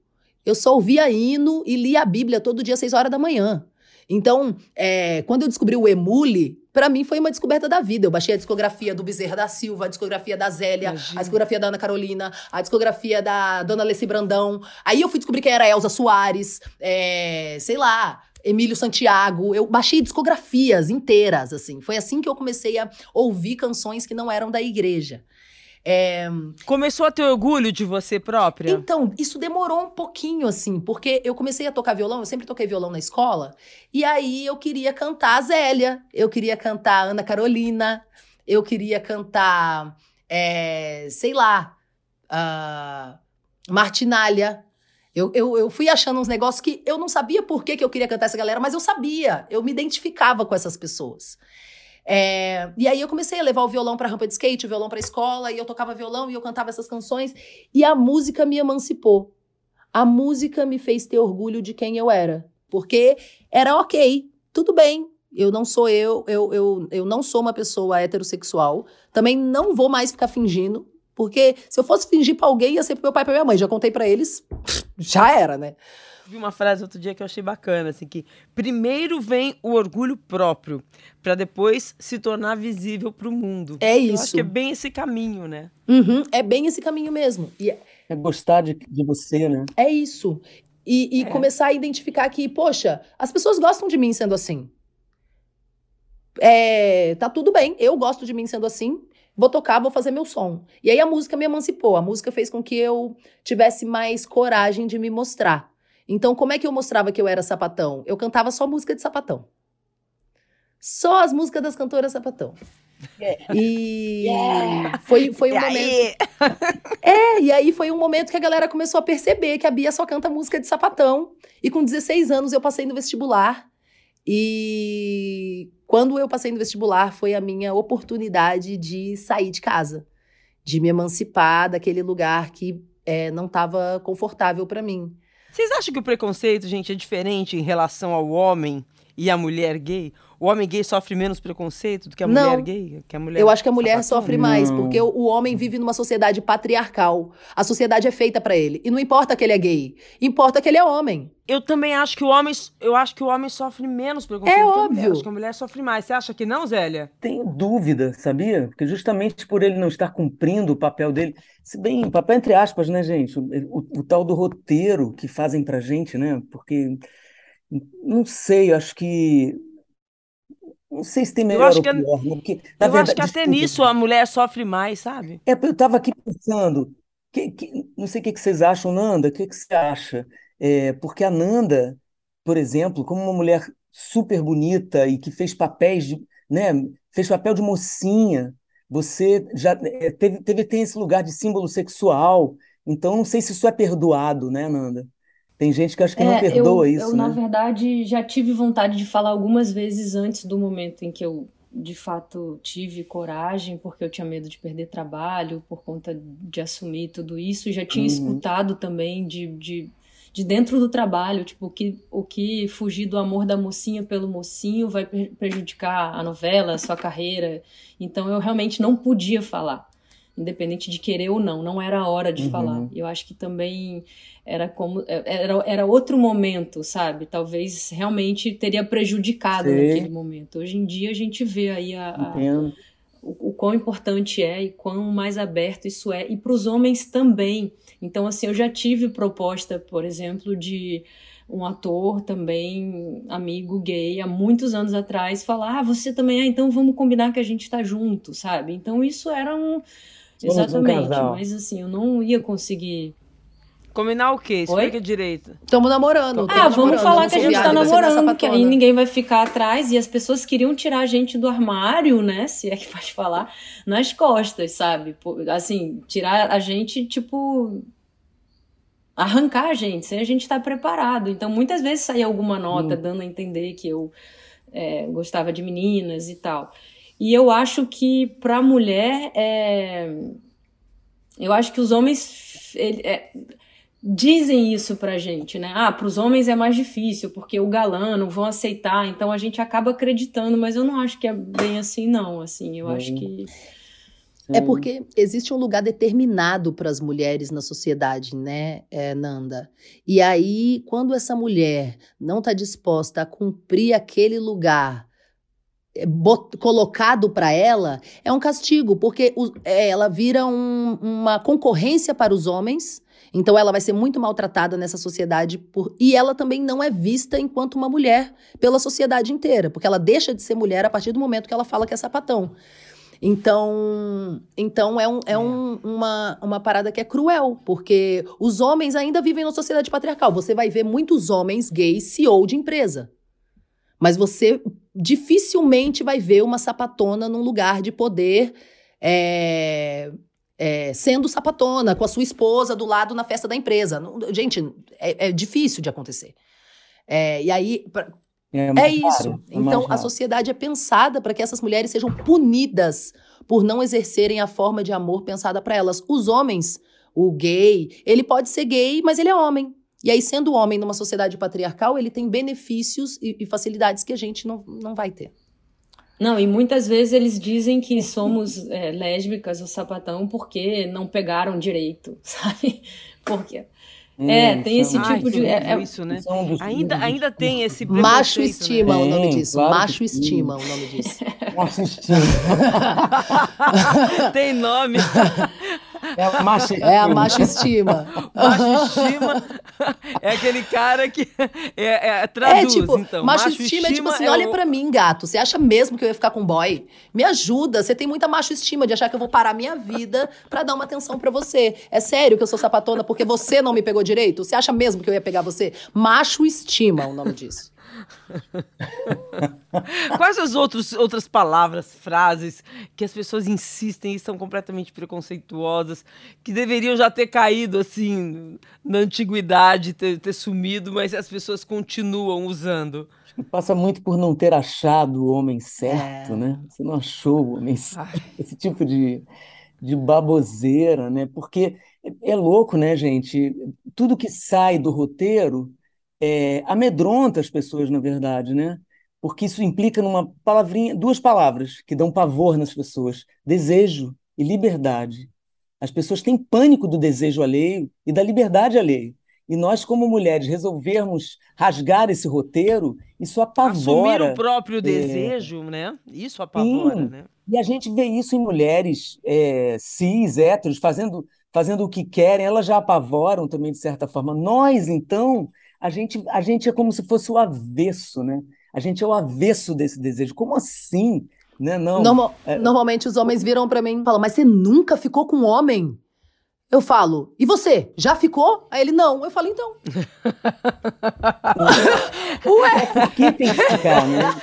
Eu só ouvia hino e lia a Bíblia todo dia às seis horas da manhã. Então, é, quando eu descobri o Emule, pra mim foi uma descoberta da vida. Eu baixei a discografia do Bezerra da Silva, a discografia da Zélia, Imagina. a discografia da Ana Carolina, a discografia da Dona Alessi Brandão. Aí eu fui descobrir quem era Elza Soares, é, sei lá, Emílio Santiago. Eu baixei discografias inteiras, assim. Foi assim que eu comecei a ouvir canções que não eram da igreja. É, Começou a ter orgulho de você própria? então, isso demorou um pouquinho, assim, porque eu comecei a tocar violão, eu sempre toquei violão na escola, e aí eu queria cantar a Zélia, eu queria cantar Ana Carolina, eu queria cantar, é, sei lá, a Martinalha. Eu, eu, eu fui achando uns negócios que eu não sabia por que, que eu queria cantar essa galera, mas eu sabia, eu me identificava com essas pessoas. É, e aí eu comecei a levar o violão pra rampa de skate, o violão pra escola, e eu tocava violão e eu cantava essas canções. E a música me emancipou. A música me fez ter orgulho de quem eu era. Porque era ok, tudo bem. Eu não sou eu, eu, eu, eu não sou uma pessoa heterossexual. Também não vou mais ficar fingindo. Porque se eu fosse fingir pra alguém, ia ser pro meu pai e pra minha mãe. Já contei pra eles. já era, né? Vi uma frase outro dia que eu achei bacana, assim, que primeiro vem o orgulho próprio, para depois se tornar visível para o mundo. É Eu acho isso. que é bem esse caminho, né? Uhum, é bem esse caminho mesmo. E é- É gostar de, de você, né? é isso. E, e É. começar a identificar que, poxa, as pessoas gostam de mim sendo assim. É, tá tudo bem, eu gosto de mim sendo assim, vou tocar, vou fazer meu som. E aí a música me emancipou, a música fez com que eu tivesse mais coragem de me mostrar. Então, como é que eu mostrava que eu era sapatão? Eu cantava só música de sapatão. Só as músicas das cantoras sapatão. E foi, foi um E momento. aí? É, e aí foi um momento que a galera começou a perceber que a Bia só canta música de sapatão. E com 16 anos eu passei no vestibular. E quando eu passei no vestibular foi a minha oportunidade de sair de casa, de me emancipar daquele lugar que é, não estava confortável para mim. Vocês acham que o preconceito, gente, é diferente em relação ao homem e à mulher gay? O homem gay sofre menos preconceito do que a Não. mulher gay? Que a mulher Eu acho que a mulher sapatão? sofre mais, Não. porque o, o homem vive numa sociedade patriarcal. A sociedade é feita para ele. E não importa que ele é gay, importa que ele é homem. Eu também acho que o homem, eu acho que o homem sofre menos preconceito É que a mulher. óbvio. Acho que a mulher sofre mais. Você acha que não, Zélia? Tenho dúvida, sabia? Porque justamente por ele não estar cumprindo o papel dele, se bem, papel entre aspas, né, gente? O, o- o tal do roteiro que fazem pra gente, né? Porque, não sei, eu acho que. Não sei se tem melhor acho ou que é- pior, né? Porque, na eu acho verdade, que até desculpa, nisso a mulher sofre mais, sabe? É, eu estava aqui pensando, que- que- não sei o que que vocês acham, Nanda, o que que você acha? É, porque a Nanda, por exemplo, como uma mulher super bonita e que fez papéis de, né, fez papel de mocinha, você já é, teve, teve tem esse lugar de símbolo sexual, então não sei se isso é perdoado, né, Nanda? Tem gente que acha que não É, eu, perdoa isso, eu, na né? verdade, já tive vontade de falar algumas vezes antes do momento em que eu, de fato, tive coragem, porque eu tinha medo de perder trabalho, por conta de assumir tudo isso. Já tinha Uhum. escutado também de, de, de dentro do trabalho, tipo, o que, o que fugir do amor da mocinha pelo mocinho vai pre- prejudicar a novela, a sua carreira. Então, eu realmente não podia falar. Independente de querer ou não, não era a hora de Uhum. falar. Eu acho que também era como era, era outro momento, sabe? Talvez realmente teria prejudicado Sei. naquele momento. Hoje em dia a gente vê aí a, a- o, o quão importante é e quão mais aberto isso é, e para os homens também. Então, assim, eu já tive proposta, por exemplo, de um ator também, amigo gay, há muitos anos atrás, falar: ah, você também é, então vamos combinar que a gente tá junto, sabe? Então, isso era um. Um Exatamente, casal. mas assim, eu não ia conseguir. Combinar o quê? Oi? Explica direito. Estamos namorando. tamo Ah, vamos namorando, falar não que a gente tá minha namorando, que aí ninguém vai ficar atrás e as pessoas queriam tirar a gente do armário, né? Se é que pode falar, nas costas, sabe? Assim, tirar a gente, tipo. Arrancar a gente, sem a gente estar preparado. Então, muitas vezes saía alguma nota Hum. dando a entender que eu é, gostava de meninas e tal. E eu acho que pra mulher, é... eu acho que os homens. ele- é, dizem isso pra gente, né? Ah, pros homens é mais difícil, porque o galã não vão aceitar, então a gente acaba acreditando, mas eu não acho que é bem assim, não, assim, eu acho Hum. que... É Sim. porque existe um lugar determinado para as mulheres na sociedade, né, eh, Nanda? E aí, quando essa mulher não está disposta a cumprir aquele lugar colocado para ela, é um castigo, porque o- eh, ela vira um- uma concorrência para os homens. Então, ela vai ser muito maltratada nessa sociedade por... e ela também não é vista enquanto uma mulher pela sociedade inteira, porque ela deixa de ser mulher a partir do momento que ela fala que é sapatão. Então, então é, um, é um- uma, uma parada que é cruel, porque os homens ainda vivem numa sociedade patriarcal. Você vai ver muitos homens gays CEO de empresa. Mas você dificilmente vai ver uma sapatona num lugar de poder é, é, sendo sapatona, com a sua esposa do lado na festa da empresa. Não- Gente, é, é difícil de acontecer. É, e aí, pra- É é isso. raro, é Então, a sociedade é pensada para que essas mulheres sejam punidas por não exercerem a forma de amor pensada para elas. Os homens, o gay, ele pode ser gay, mas ele é homem. E aí, sendo homem numa sociedade patriarcal, ele tem benefícios e, e facilidades que a gente não, não vai ter. Não, e muitas vezes eles dizem que somos é, lésbicas ou sapatão porque não pegaram direito, sabe? Porque É, É, tem esse tipo de. é- é- isso, né? Ainda, ainda tem esse Macho preconceito, né? estima é o nome Tem, disso. claro Macho estima é o nome disso. Macho estima. Tem nome. É a macho É a macho estima. Macho estima é aquele cara que é, é, É, traduz, tipo, então. macho estima é tipo assim, é olha o- pra mim, gato, você acha mesmo que eu ia ficar com boy? Me ajuda, você tem muita macho estima de achar que eu vou parar minha vida pra dar uma atenção pra você. É sério que eu sou sapatona porque você não me pegou direito? Você acha mesmo que eu ia pegar você? Macho estima é o nome disso. Quais as outros, outras palavras, frases que as pessoas insistem e são completamente preconceituosas, que deveriam já ter caído assim na antiguidade, ter, ter sumido, mas as pessoas continuam usando? Passa muito por não ter achado o homem certo, É. né? Você não achou o homem certo. Esse tipo de, de baboseira, né? Porque é, é louco, né, gente? Tudo que sai do roteiro é, amedronta as pessoas, na verdade, né? Porque isso implica numa palavrinha, duas palavras que dão pavor nas pessoas: desejo e liberdade. As pessoas têm pânico do desejo alheio e da liberdade alheia. E nós, como mulheres, resolvermos rasgar esse roteiro, isso Assumir apavora. o próprio desejo, né? Isso apavora, Sim. né? E a gente vê isso em mulheres é, cis, héteros, fazendo, fazendo o que querem, elas já apavoram também, de certa forma. Nós, então, a gente, a gente é como se fosse o avesso, né? A gente é o avesso desse desejo. Como assim? Né? Não. Normal- é- Normalmente os homens viram pra mim e falam, mas você nunca ficou com um homem? Eu falo, e você? Já ficou? Aí ele, não. Eu falo, então. Ué, Por que tem que ficar, né?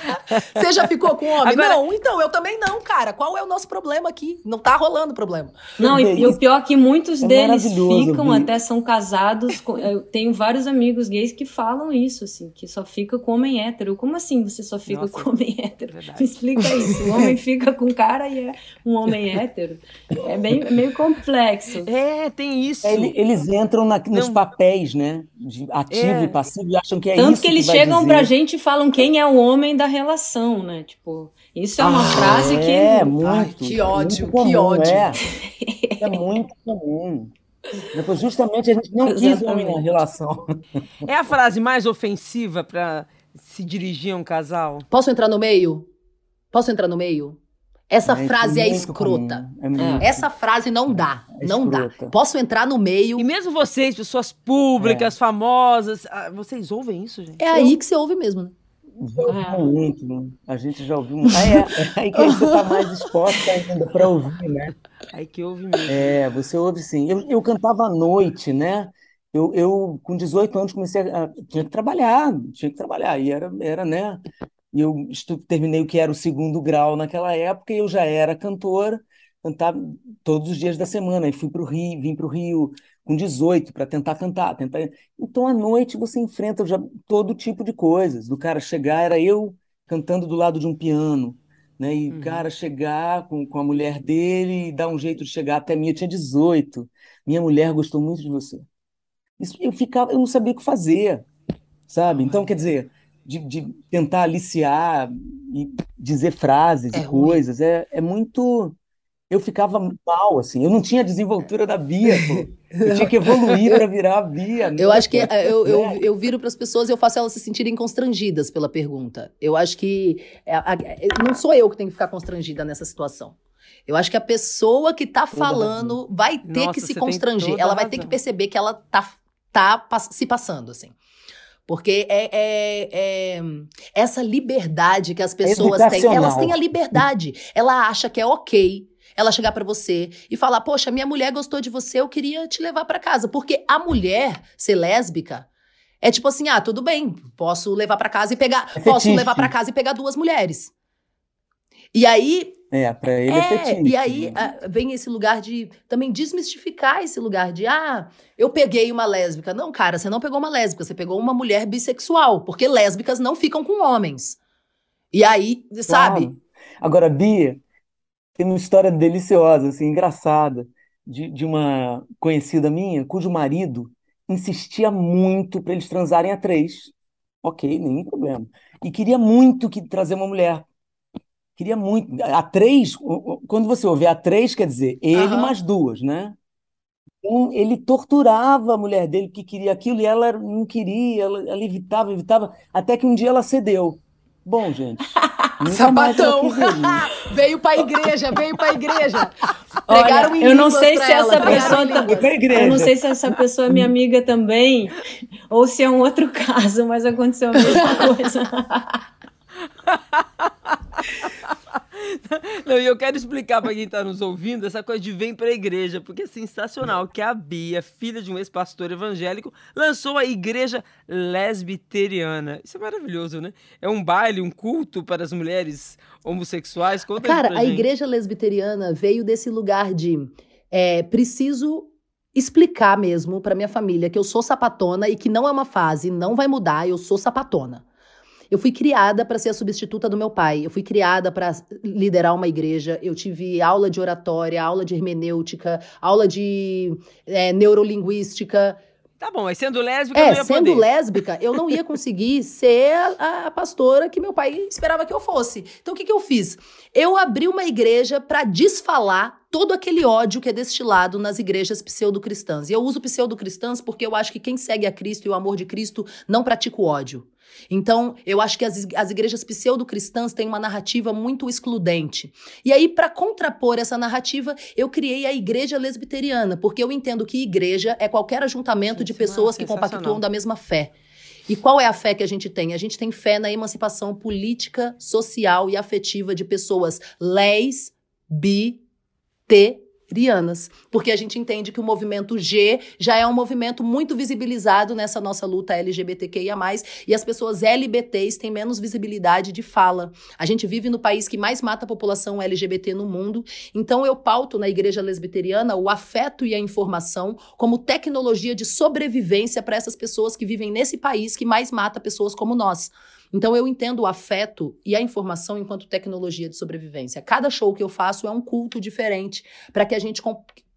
você já ficou com um homem? Agora- Não, então, eu também não, cara. Qual é o nosso problema aqui? Não tá rolando problema. Não, e, e o pior é que muitos É deles ficam, até são casados. com- eu tenho vários amigos gays que falam isso, assim, que só fica com homem hétero. Como assim você só fica Nossa, com homem hétero? verdade. Me explica isso. O homem fica com cara e é um homem hétero. É bem, é meio complexo. É, tem isso. É, ele- eles entram na- nos Não. papéis, né? De ativo É. e passivo e acham que é Tanto isso que eles vai chegam dizer. pra gente e falam quem é o homem da relação, né? Tipo, isso é uma Ah, frase que. É, muito. Ai, que ódio, muito comum, que ódio. É, é muito comum. Depois, justamente, a gente não quis homem na relação. É a frase mais ofensiva pra se dirigir a um casal? Posso entrar no meio? Posso entrar no meio? Essa É frase é escrota. é muito. Essa frase não dá. É não dá. Posso entrar no meio? E mesmo vocês, pessoas públicas, famosas, ah, vocês ouvem isso, gente? É aí que você ouve mesmo, né? Já ouviu muito, né? A gente já ouviu muito. Ah, é, é aí que você está mais exposta ainda para ouvir, né? Aí que ouve mesmo. É, você ouve sim. Eu, eu cantava à noite, né? Eu, eu, com 18 anos, comecei a. Tinha que trabalhar, tinha que trabalhar. E era, era né? E eu terminei o que era o segundo grau naquela época e eu já era cantora, cantava todos os dias da semana. E fui para o Rio, vim para o Rio com 18 para tentar cantar. Tentar... Então, à noite, você enfrenta já todo tipo de coisas. Do cara chegar, era eu cantando do lado de um piano. Né? E Uhum. o cara chegar com, com a mulher dele e dar um jeito de chegar até mim. Eu tinha 18. Minha mulher gostou muito de você. Isso, eu ficava, eu não sabia o que fazer, sabe? Então, quer dizer, de, de tentar aliciar e dizer frases É e ruim. coisas, é, é muito. Eu ficava mal, assim. Eu não tinha a desenvoltura da Bia, pô. Eu tinha que evoluir para virar a Bia. Eu acho que né? é, eu, eu, Né? eu viro para as pessoas e eu faço elas se sentirem constrangidas pela pergunta. Eu acho que é, não sou eu que tenho que ficar constrangida nessa situação. Eu acho que a pessoa que tá Toda falando vai ter Nossa, que se constranger. Ela vai ter que perceber que ela tá, tá pass- se passando, assim. Porque é, é- é- essa liberdade que as pessoas têm, elas têm a liberdade. Ela acha que é ok ela chegar pra você e falar: Poxa, minha mulher gostou de você, eu queria te levar pra casa. Porque a mulher ser lésbica é tipo assim: ah, tudo bem, posso levar pra casa e pegar. É posso levar pra casa e pegar duas mulheres. E aí, É, para ele é, é, fetiche. e aí né? vem esse lugar de também desmistificar esse lugar de ah, eu peguei uma lésbica. Não, cara, você não pegou uma lésbica, você pegou uma mulher bissexual, porque lésbicas não ficam com homens. E aí, sabe? Claro. Agora, Bia, tem uma história deliciosa, assim, engraçada, de, de uma conhecida minha, cujo marido insistia muito para eles transarem a três. Ok, nenhum problema. E queria muito que trazer uma mulher. Queria muito. A três, quando você ouve a três, quer dizer ele Aham. mais duas, né? Então, ele torturava a mulher dele que queria aquilo e ela não queria, ela, ela evitava, evitava, até que um dia ela cedeu. Bom, gente, Sapatão. ele. veio pra igreja, veio pra igreja. Olha, eu não sei se ela, essa pessoa tá-. Eu não sei se essa pessoa é minha amiga também, ou se é um outro caso, mas aconteceu a mesma coisa. Não, e eu quero explicar para quem está nos ouvindo essa coisa de vem para a igreja, porque é sensacional que a Bia, filha de um ex-pastor evangélico, lançou a igreja lesbiteriana. Isso é maravilhoso, né? É um baile, um culto para as mulheres homossexuais. Conta Cara, a gente. igreja lesbiteriana veio desse lugar de é, preciso explicar mesmo pra minha família que eu sou sapatona e que não é uma fase, não vai mudar, eu sou sapatona. Eu fui criada para ser a substituta do meu pai. Eu fui criada para liderar uma igreja. Eu tive aula de oratória, aula de hermenêutica, aula de é, neurolinguística. Tá bom, mas sendo lésbica não É, ia sendo poder. lésbica, eu não ia conseguir ser a, a pastora que meu pai esperava que eu fosse. Então, o que, que eu fiz? Eu abri uma igreja para desfalar todo aquele ódio que é destilado nas igrejas pseudo-cristãs. E eu uso pseudo-cristãs porque eu acho que quem segue a Cristo e o amor de Cristo não pratica o ódio. Então, eu acho que as, as igrejas pseudo-cristãs têm uma narrativa muito excludente. E aí, para contrapor essa narrativa, eu criei a igreja lesbiteriana, porque eu entendo que igreja é qualquer ajuntamento de Isso é pessoas que compactuam da mesma fé. E qual é a fé que a gente tem? A gente tem fé na emancipação política, social e afetiva de pessoas lés, bi, terianas. Porque a gente entende que o movimento G já é um movimento muito visibilizado nessa nossa luta LGBTQIA+, e as pessoas LBTs têm menos visibilidade de fala. A gente vive no país que mais mata a população LGBT no mundo, então eu pauto na igreja lesbiteriana o afeto e a informação como tecnologia de sobrevivência para essas pessoas que vivem nesse país que mais mata pessoas como nós. Então eu entendo o afeto e a informação enquanto tecnologia de sobrevivência. Cada show que eu faço é um culto diferente para que a gente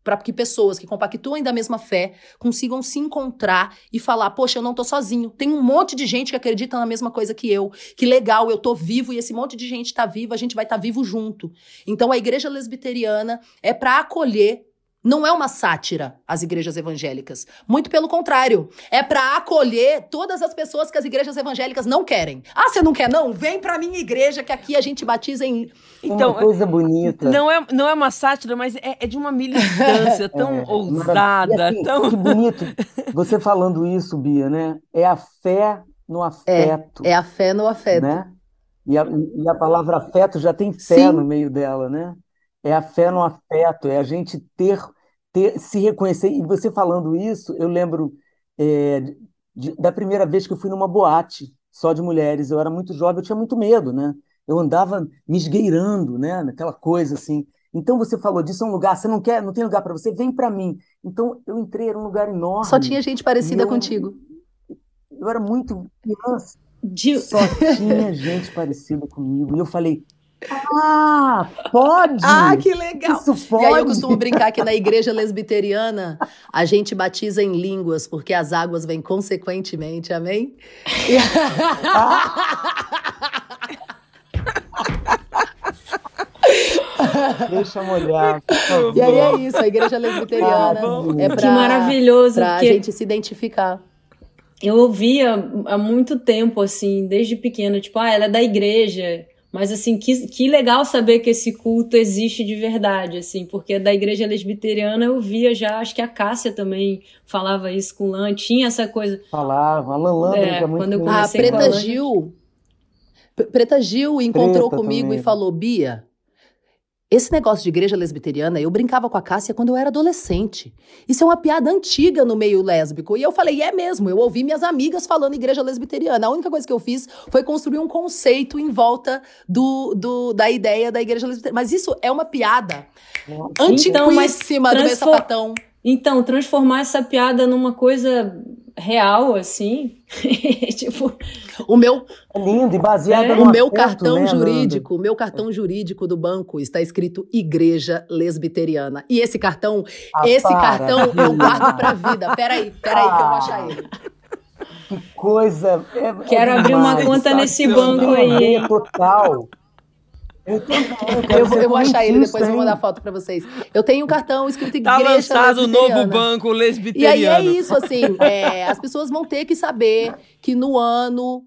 para que pessoas que compactuem da mesma fé consigam se encontrar e falar: "Poxa, eu não tô sozinho. Tem um monte de gente que acredita na mesma coisa que eu. Que legal, eu tô vivo e esse monte de gente tá vivo, a gente vai estar tá vivo junto". Então a igreja lesbiteriana é para acolher não é uma sátira as igrejas evangélicas. Muito pelo contrário. É para acolher todas as pessoas que as igrejas evangélicas não querem. Ah, você não quer não? Vem pra minha igreja que aqui a gente batiza em. Então, uma coisa bonita. Não é, não é uma sátira, mas é, é de uma militância tão É, ousada, assim, tão... Que bonito. Você falando isso, Bia, né? É a fé no afeto, É a fé no afeto. né? E a, e a palavra afeto já tem fé Sim. no meio dela, né? É a fé no afeto, é a gente ter, ter se reconhecer. E você falando isso, eu lembro é, de- da primeira vez que eu fui numa boate só de mulheres. Eu era muito jovem, eu tinha muito medo, né? Eu andava me esgueirando, né? Naquela coisa assim. Então você falou disso, é um lugar, você não quer, não tem lugar para você, vem para mim. Então eu entrei, era um lugar enorme. Só tinha gente parecida eu- contigo. Eu era muito criança, De- só tinha gente parecida comigo. E eu falei, ah, pode! Ah, que legal! Isso E aí eu pode! costumo brincar que na igreja lesbiteriana a gente batiza em línguas, porque as águas vêm consequentemente, amém? E- Deixa eu molhar. E aí é isso, a igreja lesbiteriana Ah, é que pra, que maravilhoso, pra porque gente se identificar. eu ouvia há muito tempo, assim, desde pequena, tipo, ah, ela é da igreja. Mas, assim, que, que legal saber que esse culto existe de verdade, assim, porque da igreja lesbiteriana eu via já, acho que a Cássia também falava isso com o Lan, tinha essa coisa. Falava, a Lalandra É, é muito quando eu comecei com a Preta Lan- Gil. Preta Gil encontrou Preta comigo também. e falou: Bia, esse negócio de igreja lesbiteriana, eu brincava com a Cássia quando eu era adolescente. Isso é uma piada antiga no meio lésbico. E eu falei: é mesmo, eu ouvi minhas amigas falando igreja lesbiteriana. A única coisa que eu fiz foi construir um conceito em volta do, do- da ideia da igreja lesbiteriana. Mas isso é uma piada Então, mas antiquíssima do meu sapatão. Então, transformar essa piada numa coisa real, assim, tipo, O meu, É lindo e baseada É. no O meu cartão né, jurídico, o meu cartão jurídico do banco está escrito Igreja Lesbiteriana. E esse cartão, Ah, esse para, cartão eu guardo pra vida. Peraí, peraí que eu vou achar ele. Que coisa. é- é quero abrir uma conta nesse banco aí, hein? total. Eu, também, eu, Eu, vou- ser eu vou achar ele, depois eu vou mandar foto pra vocês. Eu tenho um cartão escrito Tá Igreja lançado o novo banco E aí lesbiteriano. é isso, assim, é, as pessoas vão ter que saber que no ano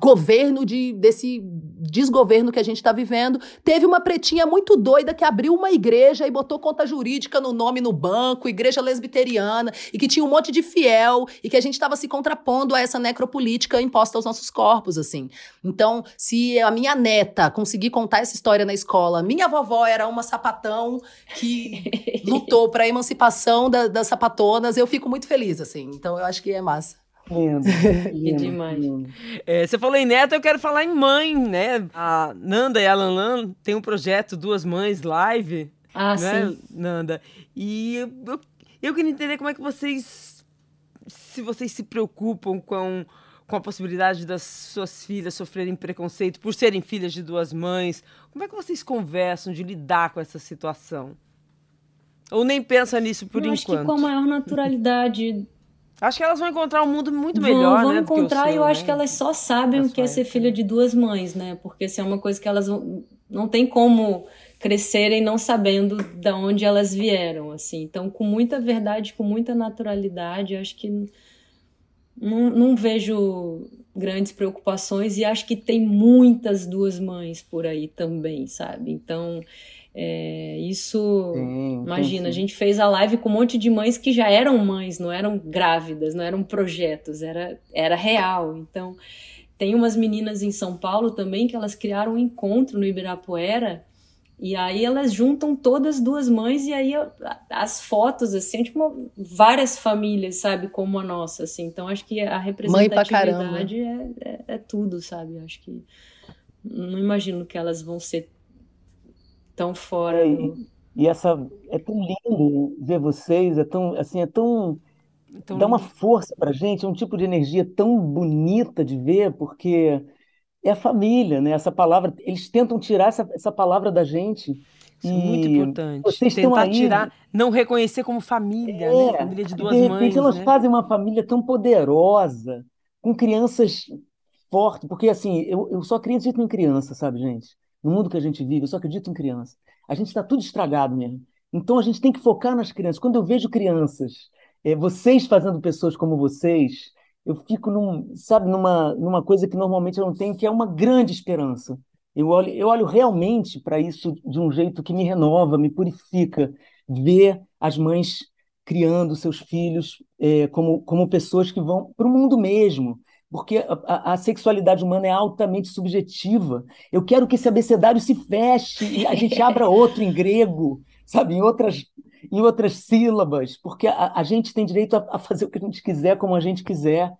governo de, desse desgoverno que a gente está vivendo, teve uma pretinha muito doida que abriu uma igreja e botou conta jurídica no nome no banco, igreja lesbiteriana, e que tinha um monte de fiel, e que a gente estava se contrapondo a essa necropolítica imposta aos nossos corpos, assim. Então, se a minha neta conseguir contar essa história na escola, minha vovó era uma sapatão que lutou para a emancipação da- das sapatonas, eu fico muito feliz, assim. Então, eu acho que é massa. Lindo, lindo, demais. lindo. É, você falou em neto, eu quero falar em mãe, né? A Nanda e a Lanlan têm um projeto Duas Mães Live, Ah, né, sim. Nanda? E eu, eu, eu queria entender como é que vocês, se vocês se preocupam com, com a possibilidade das suas filhas sofrerem preconceito por serem filhas de duas mães. Como é que vocês conversam de lidar com essa situação? Ou nem pensa nisso por eu acho que enquanto? com a maior naturalidade Acho que elas vão encontrar um mundo muito vão, melhor, vão né? do que o encontrar e seu, eu acho né? que elas só sabem o que é ser filha de duas mães, né? Porque se é uma coisa que elas vão- não tem como crescerem não sabendo da onde elas vieram, assim. Então, com muita verdade, com muita naturalidade, eu acho que não, não vejo grandes preocupações e acho que tem muitas duas mães por aí também, sabe? Então, é, isso. Tem, Imagina, a sim. gente fez a live com um monte de mães que já eram mães, não eram grávidas, não eram projetos, era, era real. Então, tem umas meninas em São Paulo também que elas criaram um encontro no Ibirapuera. E aí elas juntam todas duas mães e aí as fotos, assim, tipo, uma- várias famílias, sabe, como a nossa, assim. Então acho que a representatividade é, é, é tudo, sabe? Acho que não imagino que elas vão ser tão fora É, do... E essa é tão lindo ver vocês, é tão assim, é tão Então, dá uma força pra gente, é um tipo de energia tão bonita de ver, porque é a família, né? Essa palavra, eles tentam tirar essa, essa palavra da gente. Isso é muito E importante. vocês Tentar aí- tirar, não reconhecer como família, É, né? Família de e duas de repente mães, elas né? fazem uma família tão poderosa, com crianças fortes, porque assim, eu, eu só acredito em criança, sabe, gente? No mundo que a gente vive, eu só acredito em criança. A gente está tudo estragado mesmo. Então a gente tem que focar nas crianças. Quando eu vejo crianças, eh, vocês fazendo pessoas como vocês, eu fico num, sabe, numa, numa coisa que normalmente eu não tenho, que é uma grande esperança. Eu olho, eu olho realmente para isso de um jeito que me renova, me purifica, ver as mães criando seus filhos eh, como, como pessoas que vão para o mundo mesmo, porque a, a- sexualidade humana é altamente subjetiva. Eu quero que esse abecedário se feche e a gente abra outro em grego, sabe, em outras, em outras sílabas, porque a, a gente tem direito a, a fazer o que a gente quiser, como a gente quiser.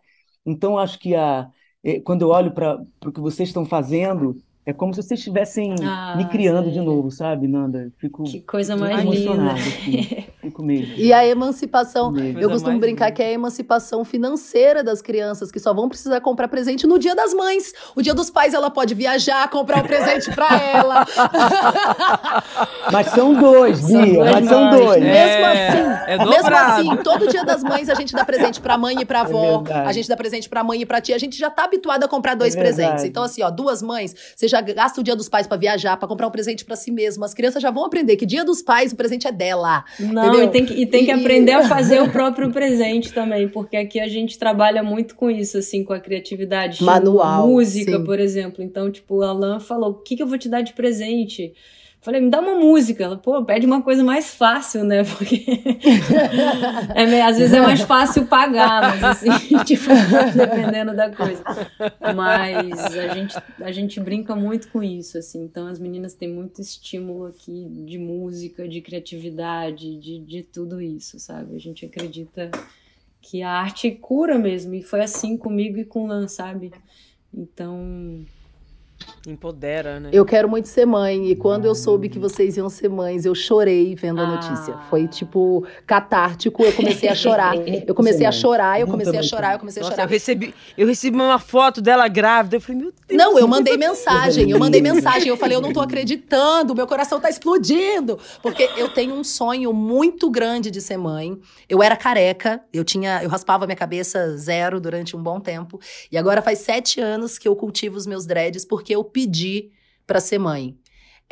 Então, acho que a, eh, quando eu olho para o que vocês estão fazendo, é como se vocês estivessem Ah, me criando de Zé. novo, sabe, Nanda? Fico Que coisa mais linda. emocionado, assim. Fico mesmo. E a emancipação, eu costumo brincar linda. que é a emancipação financeira das crianças, que só vão precisar comprar presente no dia das mães. O dia dos pais ela pode viajar, comprar um presente pra ela. Mas são dois, São Bia, mas são dois. Mesmo É, assim, é mesmo assim, todo dia das mães a gente dá presente pra mãe e pra avó, verdade. a gente dá presente pra mãe e pra tia, a gente já tá habituado a comprar dois É presentes. Então assim, ó, duas mães, você já gasta o dia dos pais pra viajar, pra comprar um presente pra si mesmo. As crianças já vão aprender que dia dos pais o presente é dela. Não, Entendeu? e tem, que, e tem que E- aprender a fazer o próprio presente também, porque aqui a gente trabalha muito com isso, assim, com a criatividade. Tipo, Manual, Música, sim. por exemplo. Então, tipo, o Alan falou: o que, que eu vou te dar de presente? Falei, me dá uma música. Ela, pô, pede uma coisa mais fácil, né? Porque é às vezes é mais fácil pagar, mas assim, tipo, dependendo da coisa. Mas a gente, a gente brinca muito com isso, assim. Então as meninas têm muito estímulo aqui de música, de criatividade, de, de tudo isso, sabe? A gente acredita que a arte cura mesmo. E foi assim comigo e com o Lan, sabe? Então, Empodera, né? Eu quero muito ser mãe. E quando eu soube que vocês iam ser mães, eu chorei vendo a Ah. notícia. Foi tipo catártico. Eu comecei a chorar. Eu comecei a chorar, eu comecei a chorar, eu comecei a Nossa, chorar. eu recebi, eu recebi uma foto dela grávida. Eu falei, meu Deus. Não, eu mandei mensagem, eu mandei mensagem, eu falei, eu não tô acreditando, meu coração tá explodindo. Porque eu tenho um sonho muito grande de ser mãe. Eu era careca, eu tinha, eu raspava minha cabeça zero durante um bom tempo. E agora faz sete anos que eu cultivo os meus dreads porque eu pedi pra ser mãe.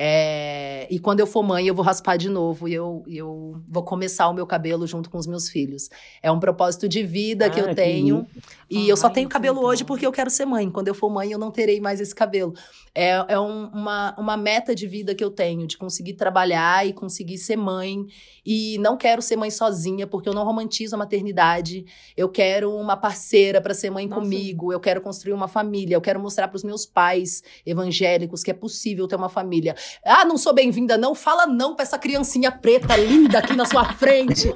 É, e quando eu for mãe, eu vou raspar de novo e eu, eu vou começar o meu cabelo junto com os meus filhos. É um propósito de vida que Ah, eu que tenho. E eu só tenho cabelo hoje porque eu quero ser mãe. Quando eu for mãe, eu não terei mais esse cabelo. É, é um- uma, uma meta de vida que eu tenho, de conseguir trabalhar e conseguir ser mãe. E não quero ser mãe sozinha, porque eu não romantizo a maternidade. Eu quero uma parceira para ser mãe Nossa. comigo. Eu quero construir uma família. Eu quero mostrar para os meus pais evangélicos que é possível ter uma família. Ah, não sou bem-vinda, não. Fala não pra essa criancinha preta linda aqui na sua frente.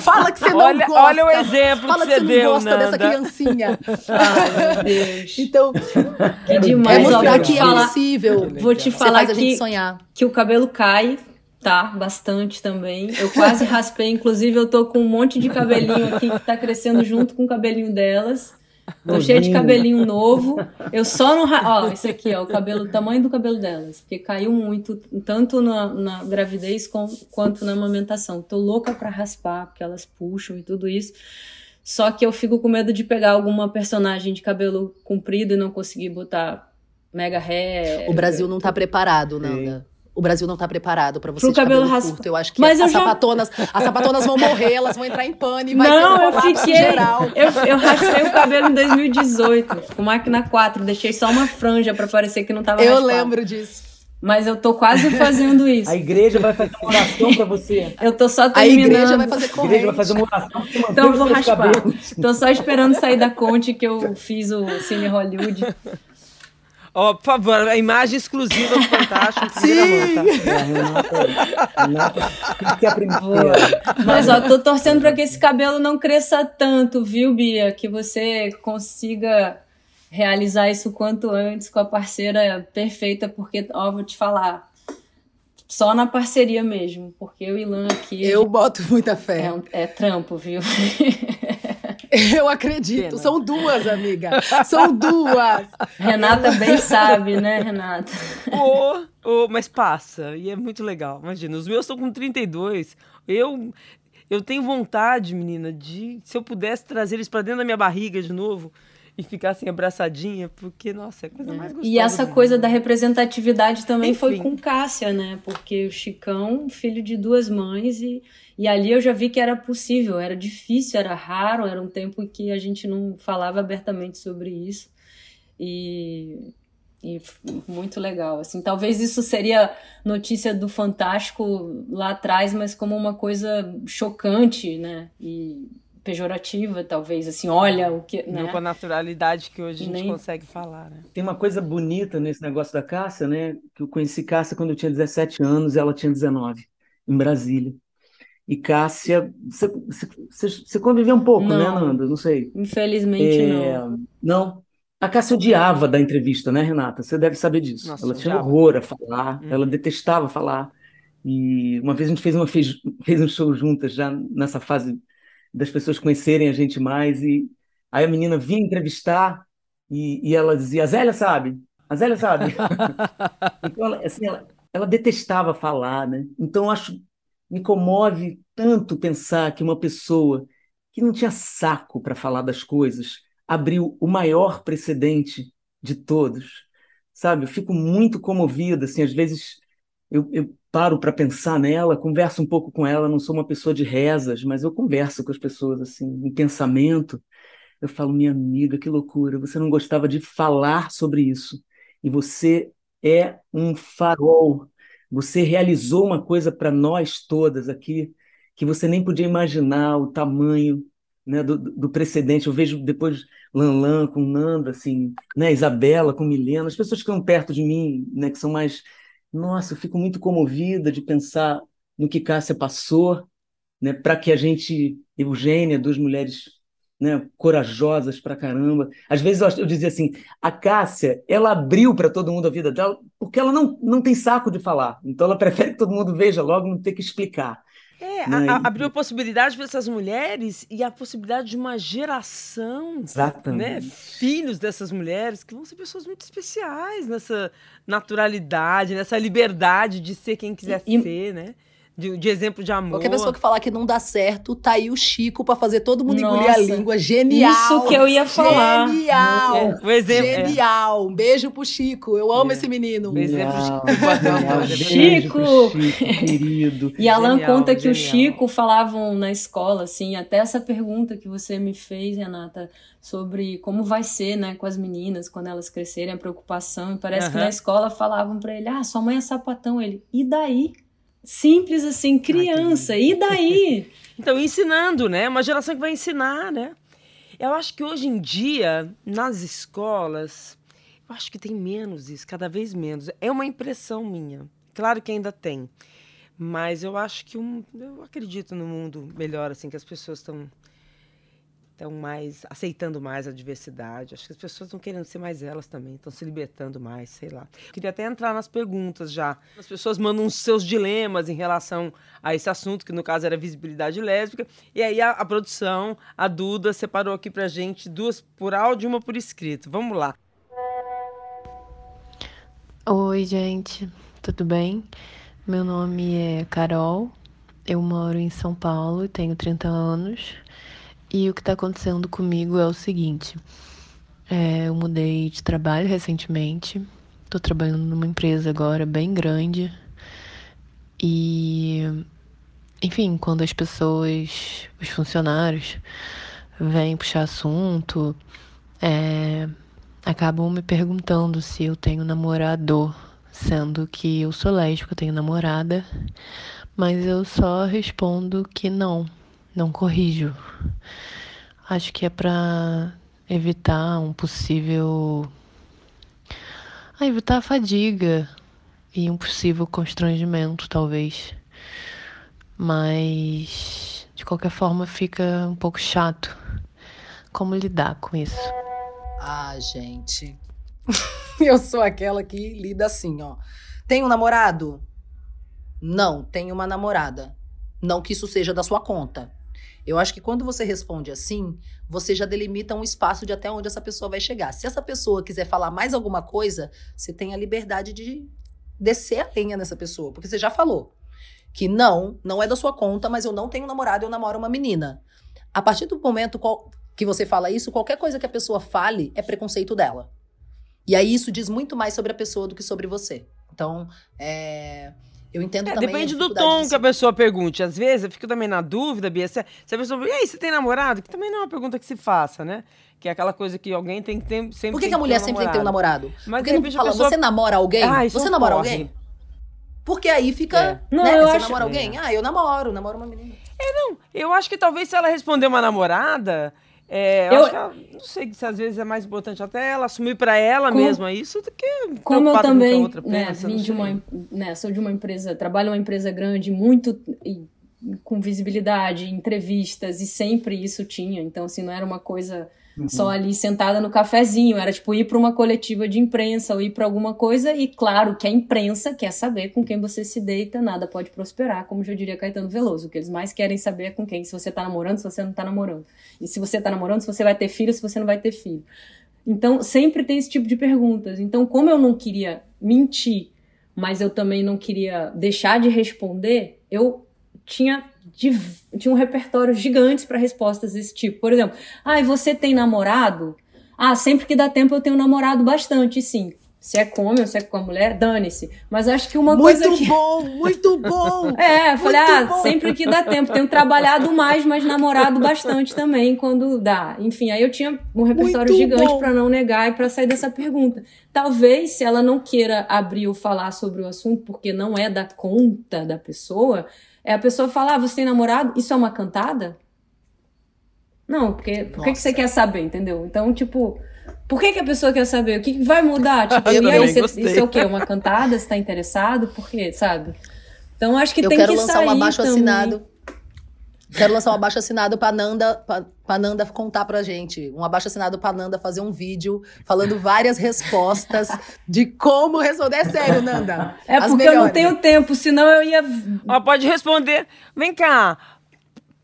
Fala que você não Olha, gosta. olha o exemplo Fala que que você deu, não gosta dessa Nanda. criancinha. Ai, meu Deus. Então, Que é demais. Ó, mostrar que é possível. vou te falar faz a gente que, sonhar. que o cabelo cai, tá? Bastante também. Eu quase raspei, inclusive eu tô com um monte de cabelinho aqui que tá crescendo junto com o cabelinho delas. Tô cheia de cabelinho novo. Eu só não. Ó, isso aqui, ó, o cabelo, o tamanho do cabelo delas. Porque caiu muito, tanto na, na gravidez com- quanto na amamentação. Tô louca pra raspar, porque elas puxam e tudo isso. Só que eu fico com medo de pegar alguma personagem de cabelo comprido e não conseguir botar mega hair. O Brasil não tá preparado, Sim. Nanda. O Brasil não tá preparado pra você Pro de cabelo, cabelo raspa- curto. Eu acho que Mas eu as já- sapatonas, as sapatonas vão morrer, elas vão entrar em pane vai ter um Não, eu fiquei. geral. Eu, eu raspei o cabelo em 2018, com máquina 4. Deixei só uma franja pra parecer que não tava Eu raspado. lembro disso. Mas eu tô quase fazendo isso. A igreja vai fazer uma oração pra você. Eu tô só A terminando. igreja vai fazer A igreja corrente. vai fazer uma oração pra você manter Então eu vou raspar. cabelos. Tô só esperando sair da Conte que eu fiz o Cine Hollywood. Ó, por favor, a imagem exclusiva do Fantástico. primeira mão, tá? É, Renata, que a primeira. Mas ó, tô torcendo pra que esse cabelo não cresça tanto, viu, Bia? Que você consiga realizar isso quanto antes com a parceira perfeita, porque, ó, vou te falar, só na parceria mesmo, porque eu e Lan aqui Eu boto muita é, fé. um- é trampo, viu? Eu acredito. Pena. São duas, amiga. São duas. Renata bem sabe, né, Renata? Ô, ô, mas passa, e é muito legal. Imagina, os meus estão com 32. Eu, eu tenho vontade, menina, de se eu pudesse trazer eles pra dentro da minha barriga de novo e ficar assim abraçadinha, porque, nossa, é a coisa mais gostosa. E essa coisa da representatividade também foi Enfim. com Cássia, né? Porque o Chicão, filho de duas mães, e, e ali eu já vi que era possível, era difícil, era raro, era um tempo em que a gente não falava abertamente sobre isso. E, e muito legal. Assim, talvez isso seria notícia do Fantástico lá atrás, mas como uma coisa chocante, né? E pejorativa, talvez, assim, olha o que. Não Né? com a naturalidade que hoje a gente Nem- consegue falar, né? Tem uma coisa bonita nesse negócio da Cássia, né? Que eu conheci Cássia quando eu tinha 17 anos, ela tinha 19, em Brasília. E Cássia, você, você, você- você conviveu um pouco, né, Não. Nanda? Não sei. Infelizmente, É, não. não. A Cássia odiava da entrevista, né, Renata? Você deve saber disso. Nossa, Ela tinha horror a falar, Uhum. ela detestava falar. E uma vez a gente fez, uma, fez, fez um show juntas, já nessa fase das pessoas conhecerem a gente mais. E aí a menina vinha entrevistar e, e ela dizia: A Zélia sabe, a Zélia sabe. Então, ela, assim, ela, ela detestava falar, né? Então, eu acho, me comove tanto pensar que uma pessoa que não tinha saco para falar das coisas abriu o maior precedente de todos, sabe? Eu fico muito comovida, assim, às vezes eu, eu paro para pensar nela, converso um pouco com ela, não sou uma pessoa de rezas, mas eu converso com as pessoas, assim, em pensamento. Eu falo, minha amiga, que loucura, você não gostava de falar sobre isso. E você é um farol. Você realizou uma coisa para nós todas aqui que você nem podia imaginar o tamanho, né, do, do precedente. Eu vejo depois Lanlan com Nanda, assim, né, Isabela com Milena, as pessoas que estão perto de mim, né, que são mais. Nossa, eu fico muito comovida de pensar no que Cássia passou, né, para que a gente, Eugênia, duas mulheres né, corajosas pra caramba. Às vezes eu, eu dizia assim, a Cássia, ela abriu para todo mundo a vida dela porque ela não, não tem saco de falar. Então ela prefere que todo mundo veja logo, não ter que explicar. É, Né, a- a- e- abriu a possibilidade para essas mulheres e a possibilidade de uma geração, né? Exatamente. Filhos dessas mulheres que vão ser pessoas muito especiais nessa naturalidade, nessa liberdade de ser quem quiser E- ser, né? De, de exemplo de amor. Qualquer pessoa que falar que não dá certo, tá aí o Chico pra fazer todo mundo engolir Nossa, a língua. Genial! Isso que eu ia falar. Genial! É, o exemplo, é. Genial! Um beijo pro Chico. Eu amo É. esse menino. Beijo. exemplo, Genial, Chico Chico! Chico, querido. E Alan Genial, conta que o genial. Chico falavam na escola, assim, até essa pergunta que você me fez, Renata, sobre como vai ser, né, com as meninas quando elas crescerem, a preocupação. E parece que na escola falavam pra ele: ah, sua mãe é sapatão. Ele, e daí? Simples assim, criança, e daí? Então, ensinando, né? Uma geração que vai ensinar, né? Eu acho que hoje em dia, nas escolas, eu acho que tem menos isso, cada vez menos. É uma impressão minha. Claro que ainda tem. Mas eu acho que um, eu acredito no mundo melhor, assim, que as pessoas estão estão mais aceitando mais a diversidade. Acho que as pessoas estão querendo ser mais elas também, estão se libertando mais, sei lá. Queria até entrar nas perguntas já. As pessoas mandam os seus dilemas em relação a esse assunto, que no caso era visibilidade lésbica. E aí a, a produção, a Duda, separou aqui pra gente duas por áudio e uma por escrito. Vamos lá. Oi, gente, tudo bem? Meu nome é Carol, eu moro em São Paulo, tenho 30 anos. E o que está acontecendo comigo é o seguinte: é, eu mudei de trabalho recentemente, estou trabalhando numa empresa agora bem grande. E, enfim, quando as pessoas, os funcionários, vêm puxar assunto, é, acabam me perguntando se eu tenho namorador, sendo que eu sou lésbica, eu tenho namorada, mas eu só respondo que não, não corrijo. Acho que é pra evitar um possível. Ah, evitar a fadiga e um possível constrangimento, talvez. Mas, de qualquer forma, fica um pouco chato. Como lidar com isso? Ah, gente. Eu sou aquela que lida assim, ó. Tem um namorado? Não, tenho uma namorada. Não que isso seja da sua conta. Eu acho que quando você responde assim, você já delimita um espaço de até onde essa pessoa vai chegar. Se essa pessoa quiser falar mais alguma coisa, você tem a liberdade de descer a lenha nessa pessoa, porque você já falou que não, não é da sua conta, mas eu não tenho namorado, eu namoro uma menina. A partir do momento que você fala isso, qualquer coisa que a pessoa fale é preconceito dela. E aí isso diz muito mais sobre a pessoa do que sobre você. Então, é, eu entendo É, também. depende do tom de que a pessoa pergunte. Às vezes eu fico também na dúvida, Bia, se, se a pessoa. E aí, você tem namorado? Que também não é uma pergunta que se faça, né? Que é aquela coisa que alguém tem que ter. Sempre Por que, tem que a mulher um sempre tem que ter um namorado? Mas Porque não fala, pessoa. você namora alguém? Ah, isso você é namora porre. alguém? Porque aí fica. É. Não, né? eu você acho- namora alguém? Ah, eu namoro, namoro uma menina. Eu acho que talvez se ela responder uma namorada. É, eu, Eu- acho que ela, não sei se às vezes é mais importante até ela assumir pra ela Como- mesma isso do que Como eu também outra né, pensa, não de uma, né, sou de uma empresa, trabalho em uma empresa grande, muito e- com visibilidade, entrevistas, e sempre isso tinha. Então, assim, não era uma coisa Uhum. só ali sentada no cafezinho, era tipo ir para uma coletiva de imprensa ou ir para alguma coisa, e claro que a imprensa quer saber com quem você se deita, nada pode prosperar, como já diria Caetano Veloso. O que eles mais querem saber é com quem, se você tá namorando, se você não tá namorando. E se você tá namorando, se você vai ter filho, se você não vai ter filho. Então, sempre tem esse tipo de perguntas. Então, como eu não queria mentir, mas eu também não queria deixar de responder, eu tinha, div- tinha um repertório gigante para respostas desse tipo. Por exemplo, ah, você tem namorado? Ah, sempre que dá tempo eu tenho namorado bastante, sim. Se é com homem ou se é com a mulher, dane-se. Mas acho que uma muito coisa que. bom, muito bom! É, falei, Muito ah, bom. sempre que dá tempo. Tenho trabalhado mais, mas namorado bastante também quando dá. Enfim, aí eu tinha um repertório Muito gigante pra não negar e pra sair dessa pergunta. Talvez, se ela não queira abrir ou falar sobre o assunto, porque não é da conta da pessoa, é a pessoa falar, ah, você tem namorado? Isso é uma cantada? Não, porque por que, que você quer saber, entendeu? Então, tipo, por que, que a pessoa quer saber? O que, que vai mudar? Tipo, Eu e aí, você- isso é o quê? Uma cantada? Você tá interessado? Por quê? Sabe? Então, acho que Eu tem quero que lançar sair um abaixo também. assinado. Quero lançar um abaixo assinado pra Nanda, pra, pra Nanda contar pra gente. Um abaixo assinado pra Nanda fazer um vídeo falando várias respostas de como responder. É sério, Nanda. É porque eu não melhores. tenho tempo, senão eu ia. Ó, pode responder. Vem cá.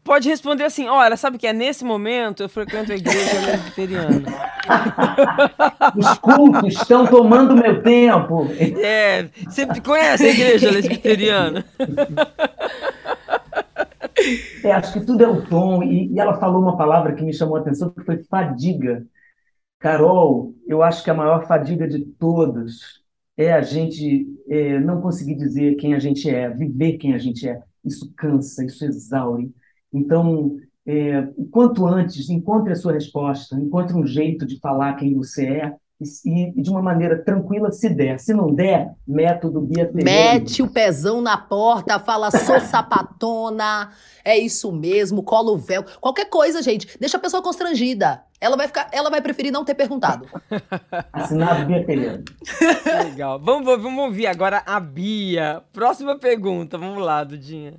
pode responder assim: olha, sabe que é nesse momento eu frequento a igreja presbiteriana. Os cultos estão tomando meu tempo. É, você conhece a igreja lesbiteriana? É, acho que tudo é o tom. E, e ela falou uma palavra que me chamou a atenção, que foi fadiga. Carol, eu acho que a maior fadiga de todas é a gente é, não conseguir dizer quem a gente é, viver quem a gente é. Isso cansa, isso exaure. Então, é, quanto antes, encontre a sua resposta, encontre um jeito de falar quem você é e, e de uma maneira tranquila, se der. Se não der, método Bia Ferreira. Mete o pezão na porta, fala, sou sapatona, é isso mesmo, cola o véu. Qualquer coisa, gente, deixa a pessoa constrangida. Ela vai, ficar, ela vai preferir não ter perguntado. Assinado Bia Ferreira. Legal. Vamos, vamos ouvir agora a Bia. Próxima pergunta, vamos lá, Dudinha.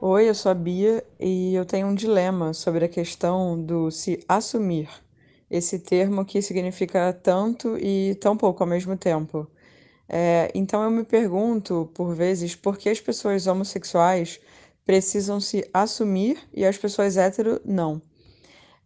Oi, eu sou a Bia e eu tenho um dilema sobre a questão do se assumir. Esse termo que significa tanto e tão pouco ao mesmo tempo. É, então eu me pergunto, por vezes, por que as pessoas homossexuais precisam se assumir e as pessoas hétero não.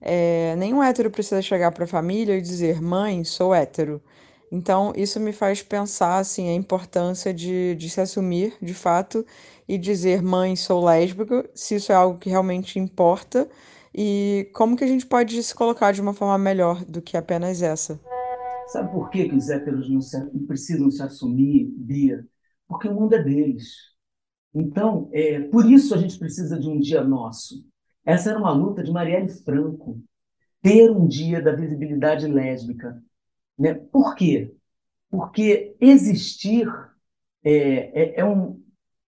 É, nenhum hétero precisa chegar para a família e dizer, mãe, sou hétero. Então, isso me faz pensar assim, a importância de, de se assumir de fato e dizer, mãe, sou lésbica, se isso é algo que realmente importa e como que a gente pode se colocar de uma forma melhor do que apenas essa. Sabe por que, os héteros não, se, não precisam se assumir, Bia? Porque o mundo é deles. Então, é, por isso a gente precisa de um dia nosso. Essa era uma luta de Marielle Franco, ter um dia da visibilidade lésbica. Né? Por quê? Porque existir é, é, é um,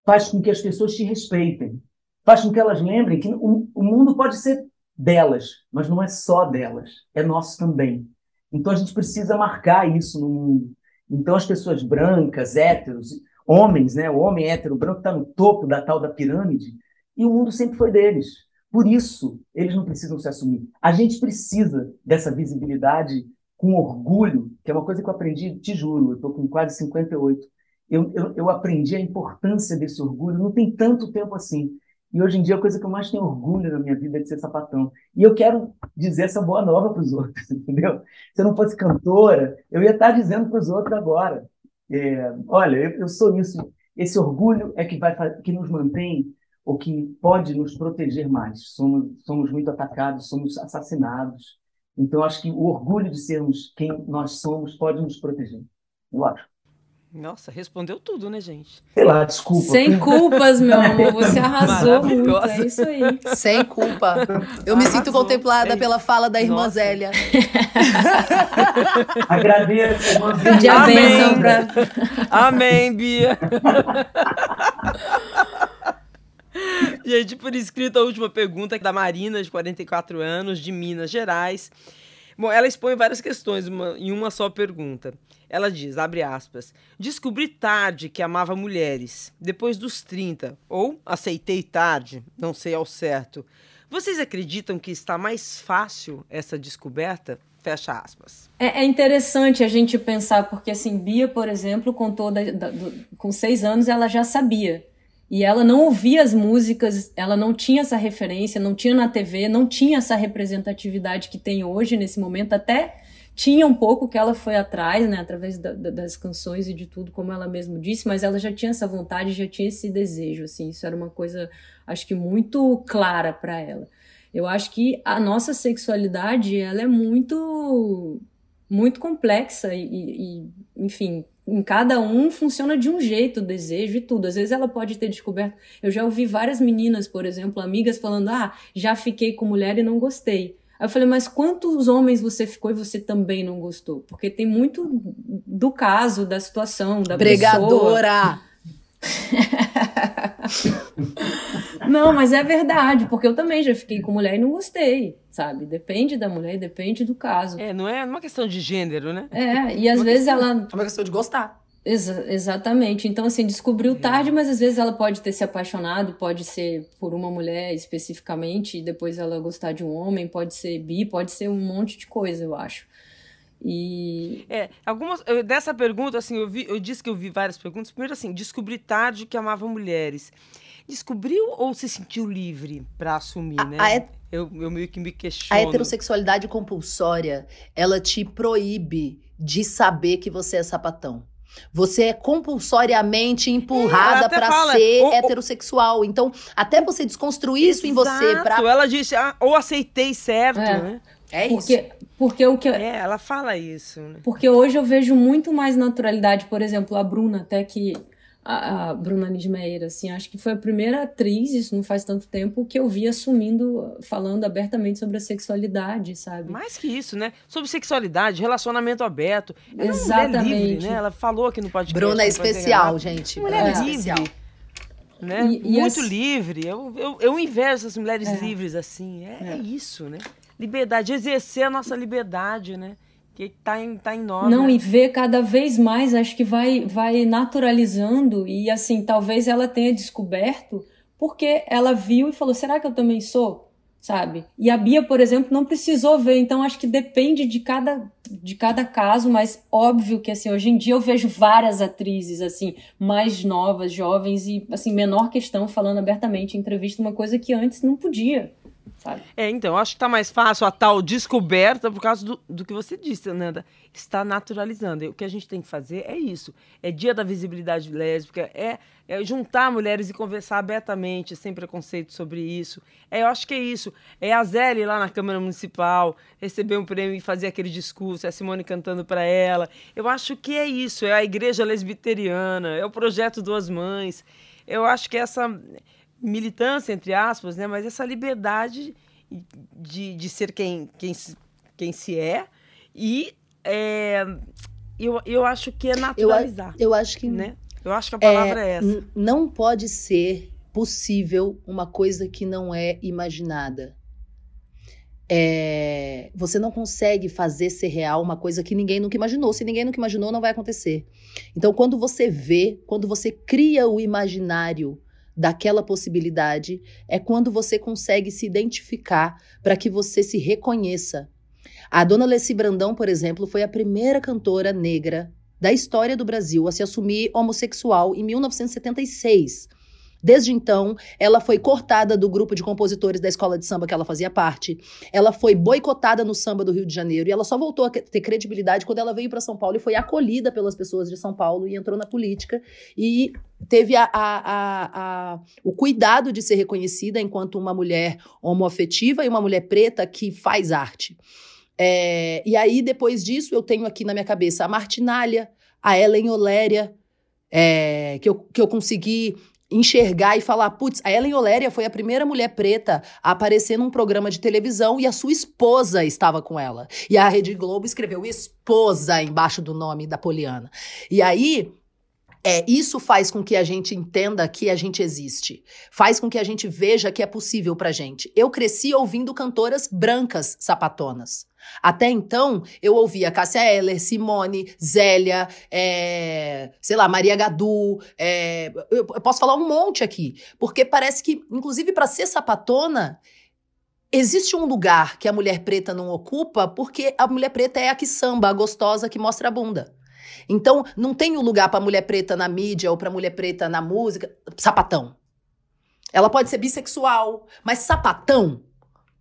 faz com que as pessoas te respeitem, faz com que elas lembrem que o, o mundo pode ser delas, mas não é só delas, é nosso também. Então a gente precisa marcar isso no mundo. Então as pessoas brancas, héteros, homens, né? O homem hétero branco está no topo da tal da pirâmide e o mundo sempre foi deles. Por isso eles não precisam se assumir. A gente precisa dessa visibilidade com orgulho, que é uma coisa que eu aprendi, te juro, eu estou com quase 58. Eu, eu, eu aprendi a importância desse orgulho, não tem tanto tempo assim. E hoje em dia a coisa que eu mais tenho orgulho na minha vida é de ser sapatão. E eu quero dizer essa boa nova para os outros, entendeu? Se eu não fosse cantora, eu ia estar dizendo para os outros agora. É, olha, eu, eu, sou isso. Esse orgulho é que vai que nos mantém ou que pode nos proteger mais. Somos, somos muito atacados, somos assassinados. Então acho que o orgulho de sermos quem nós somos pode nos proteger. Eu acho. Nossa, respondeu tudo, né, gente? Sei lá, desculpa. Sem culpas, meu amor. Você arrasou muito. É isso aí. Sem culpa. Eu me sinto contemplada é pela fala da irmã Nossa. Zélia. Agradeço, irmã Zélia. Pedir a bênção pra... Amém, Bia. Gente, por escrito, a última pergunta é da Marina, de 44 anos, de Minas Gerais. Bom, ela expõe várias questões uma, em uma só pergunta. Ela diz, abre aspas, descobri tarde que amava mulheres, depois dos 30, ou aceitei tarde, não sei ao certo. Vocês acreditam que está mais fácil essa descoberta? Fecha aspas. É, é interessante a gente pensar, porque assim, Bia, por exemplo, contou da, da, do, com seis anos, ela já sabia. E ela não ouvia as músicas, ela não tinha essa referência, não tinha na TV, não tinha essa representatividade que tem hoje nesse momento, até tinha um pouco que ela foi atrás, né, através da, da, das canções e de tudo, como ela mesma disse, mas ela já tinha essa vontade, já tinha esse desejo, assim, isso era uma coisa, acho que muito clara para ela. Eu acho que a nossa sexualidade, ela é muito, muito complexa e, e enfim, em cada um funciona de um jeito o desejo e tudo. Às vezes ela pode ter descoberto. Eu já ouvi várias meninas, por exemplo, amigas falando: "Ah, já fiquei com mulher e não gostei". Aí eu falei, mas quantos homens você ficou e você também não gostou? Porque tem muito do caso, da situação, da Pregadora. não, mas é verdade, porque eu também já fiquei com mulher e não gostei, sabe? Depende da mulher, depende do caso. É, não é uma questão de gênero, né? É, e às uma vezes questão, ela. É uma questão de gostar. Exa exatamente. Então, assim, descobriu tarde, mas às vezes ela pode ter se apaixonado, pode ser por uma mulher especificamente, e depois ela gostar de um homem, pode ser bi, pode ser um monte de coisa, eu acho. E. É, algumas. Eu, dessa pergunta, assim, eu, vi, eu disse que eu vi várias perguntas. Primeiro, assim, descobri tarde que amava mulheres. descobriu ou se sentiu livre para assumir, A- né? a het- eu, eu meio que me questiono. A heterossexualidade compulsória, ela te proíbe de saber que você é sapatão. Você é compulsoriamente empurrada fala, ser "O- o- heterossexual. Então, até você desconstruir isso em você, Exato, pra... Ela disse, ah, ou aceitei certo, É. né? é isso. Porque, porque o que É, ela fala isso, né? Porque hoje eu vejo muito mais naturalidade, por exemplo, a Bruna, até que a, a Bruna Nismeira, assim, acho que foi a primeira atriz, isso não faz tanto tempo, que eu vi assumindo, falando abertamente sobre a sexualidade, sabe? Mais que isso, né? Sobre sexualidade, relacionamento aberto. Ela é Exatamente. livre, né? Ela falou aqui no podcast. Bruna é especial, gente. Mulher é livre. especial. Né? E- e Muito as- livre. Eu, eu, eu invejo essas mulheres É. livres assim. É, é É. isso, né? Liberdade, exercer a nossa liberdade, né? Que tá em, tá em nós. Não, né? e ver cada vez mais, acho que vai, vai naturalizando e assim, talvez ela tenha descoberto porque ela viu e falou, será que eu também sou? Sabe? E a Bia, por exemplo, não precisou ver, então acho que depende de cada, de cada caso, mas óbvio que assim, hoje em dia eu vejo várias atrizes assim, mais novas, jovens e assim, menor questão falando abertamente em entrevista uma coisa que antes não podia, sabe? É, então, acho que tá mais fácil a tal descoberta por causa do, do que você disse, Nanda. Está naturalizando. E o que a gente tem que fazer é isso. É dia da visibilidade lésbica, é, é juntar mulheres e conversar abertamente, sem preconceito sobre isso. É, eu acho que é isso. É a Zélia lá na Câmara Municipal, receber um prêmio e fazer aquele discurso, é a Simone cantando para ela. Eu acho que é isso. É a Igreja Lesbiteriana, é o Projeto Duas Mães. Eu acho que essa militância, entre aspas, né? Mas essa liberdade de, de ser quem, quem, se- quem se é e é, eu, eu acho que é naturalizar, Eu acho que né? Eu acho que a palavra é, essa. n- não pode ser possível uma coisa que não é imaginada. É, você não consegue fazer ser real uma coisa que ninguém nunca imaginou. Se ninguém nunca imaginou, não vai acontecer. Então, quando você vê, quando você cria o imaginário daquela possibilidade, é quando você consegue se identificar para que você se reconheça. A dona Leci Brandão, por exemplo, foi a primeira cantora negra da história do Brasil a se assumir homossexual em 1976. Desde então, ela foi cortada do grupo de compositores da escola de samba que ela fazia parte. Ela foi boicotada no samba do Rio de Janeiro e ela só voltou a ter credibilidade quando ela veio para São Paulo e foi acolhida pelas pessoas de São Paulo e entrou na política e teve a- a- a- o cuidado de ser reconhecida enquanto uma mulher homoafetiva e uma mulher preta que faz arte. É, e aí, depois disso, eu tenho aqui na minha cabeça a Martinalha, a Ellen Oléria, é, que, eu, que eu consegui enxergar e falar, putz, a Ellen Oléria foi a primeira mulher preta a aparecer num programa de televisão e a sua esposa estava com ela. E a Rede Globo escreveu esposa embaixo do nome da Poliana. E aí, é, isso faz com que a gente entenda que a gente existe. Faz com que a gente veja que é possível pra gente. Eu cresci ouvindo cantoras brancas sapatonas. Até então, eu ouvia Cássia Eller, Simone, Zélia, é, sei lá, Maria Gadu. é, eu, eu posso falar um monte aqui. Porque parece que, inclusive, pra ser sapatona, existe um lugar que a mulher preta não ocupa, porque a mulher preta é a que samba, a gostosa que mostra a bunda. Então, não tem um lugar pra mulher preta na mídia ou pra mulher preta na música. Sapatão. Ela pode ser bissexual, mas sapatão.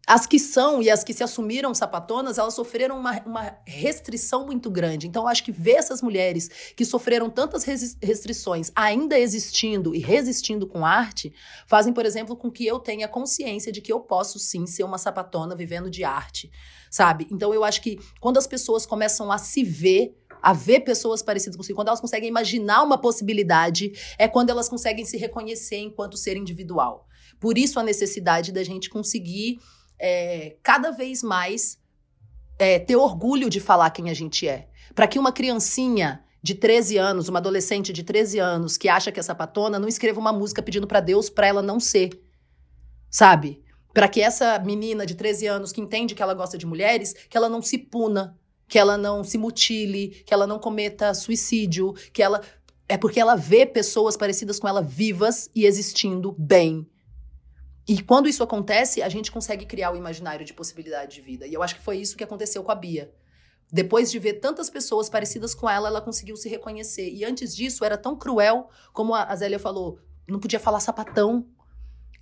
As que são e as que se assumiram sapatonas, elas sofreram uma, uma restrição muito grande. Então, acho que ver essas mulheres que sofreram tantas restrições ainda existindo e resistindo com arte, fazem, por exemplo, com que eu tenha consciência de que eu posso sim ser uma sapatona vivendo de arte, sabe? Então, eu acho que quando as pessoas começam a se ver a ver pessoas parecidas consigo, quando elas conseguem imaginar uma possibilidade, é quando elas conseguem se reconhecer enquanto ser individual. Por isso a necessidade da gente conseguir é, cada vez mais é, ter orgulho de falar quem a gente é. Para que uma criancinha de 13 anos, uma adolescente de 13 anos que acha que é sapatona, não escreva uma música pedindo para Deus para ela não ser. Sabe? Para que essa menina de 13 anos que entende que ela gosta de mulheres, que ela não se puna, que ela não se mutile, que ela não cometa suicídio, que ela é porque ela vê pessoas parecidas com ela vivas e existindo bem. E quando isso acontece, a gente consegue criar o imaginário de possibilidade de vida. E eu acho que foi isso que aconteceu com a Bia. Depois de ver tantas pessoas parecidas com ela, ela conseguiu se reconhecer. E antes disso, era tão cruel, como a Zélia falou, não podia falar sapatão.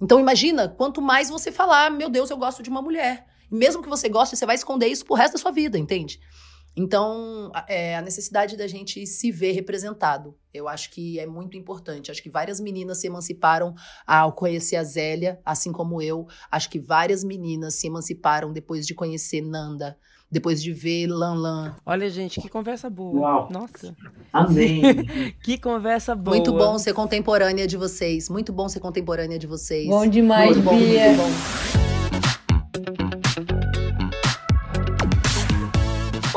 Então imagina, quanto mais você falar, meu Deus, eu gosto de uma mulher. Mesmo que você goste, você vai esconder isso pro resto da sua vida, entende? Então, é, a necessidade da gente se ver representado, eu acho que é muito importante. Acho que várias meninas se emanciparam ao conhecer a Zélia, assim como eu. Acho que várias meninas se emanciparam depois de conhecer Nanda, depois de ver Lan Lan. Olha, gente, que conversa boa. Uau. Nossa, Amém. que conversa boa. Muito bom ser contemporânea de vocês. Muito bom ser contemporânea de vocês. Bom demais, muito bom, Bia. muito bom.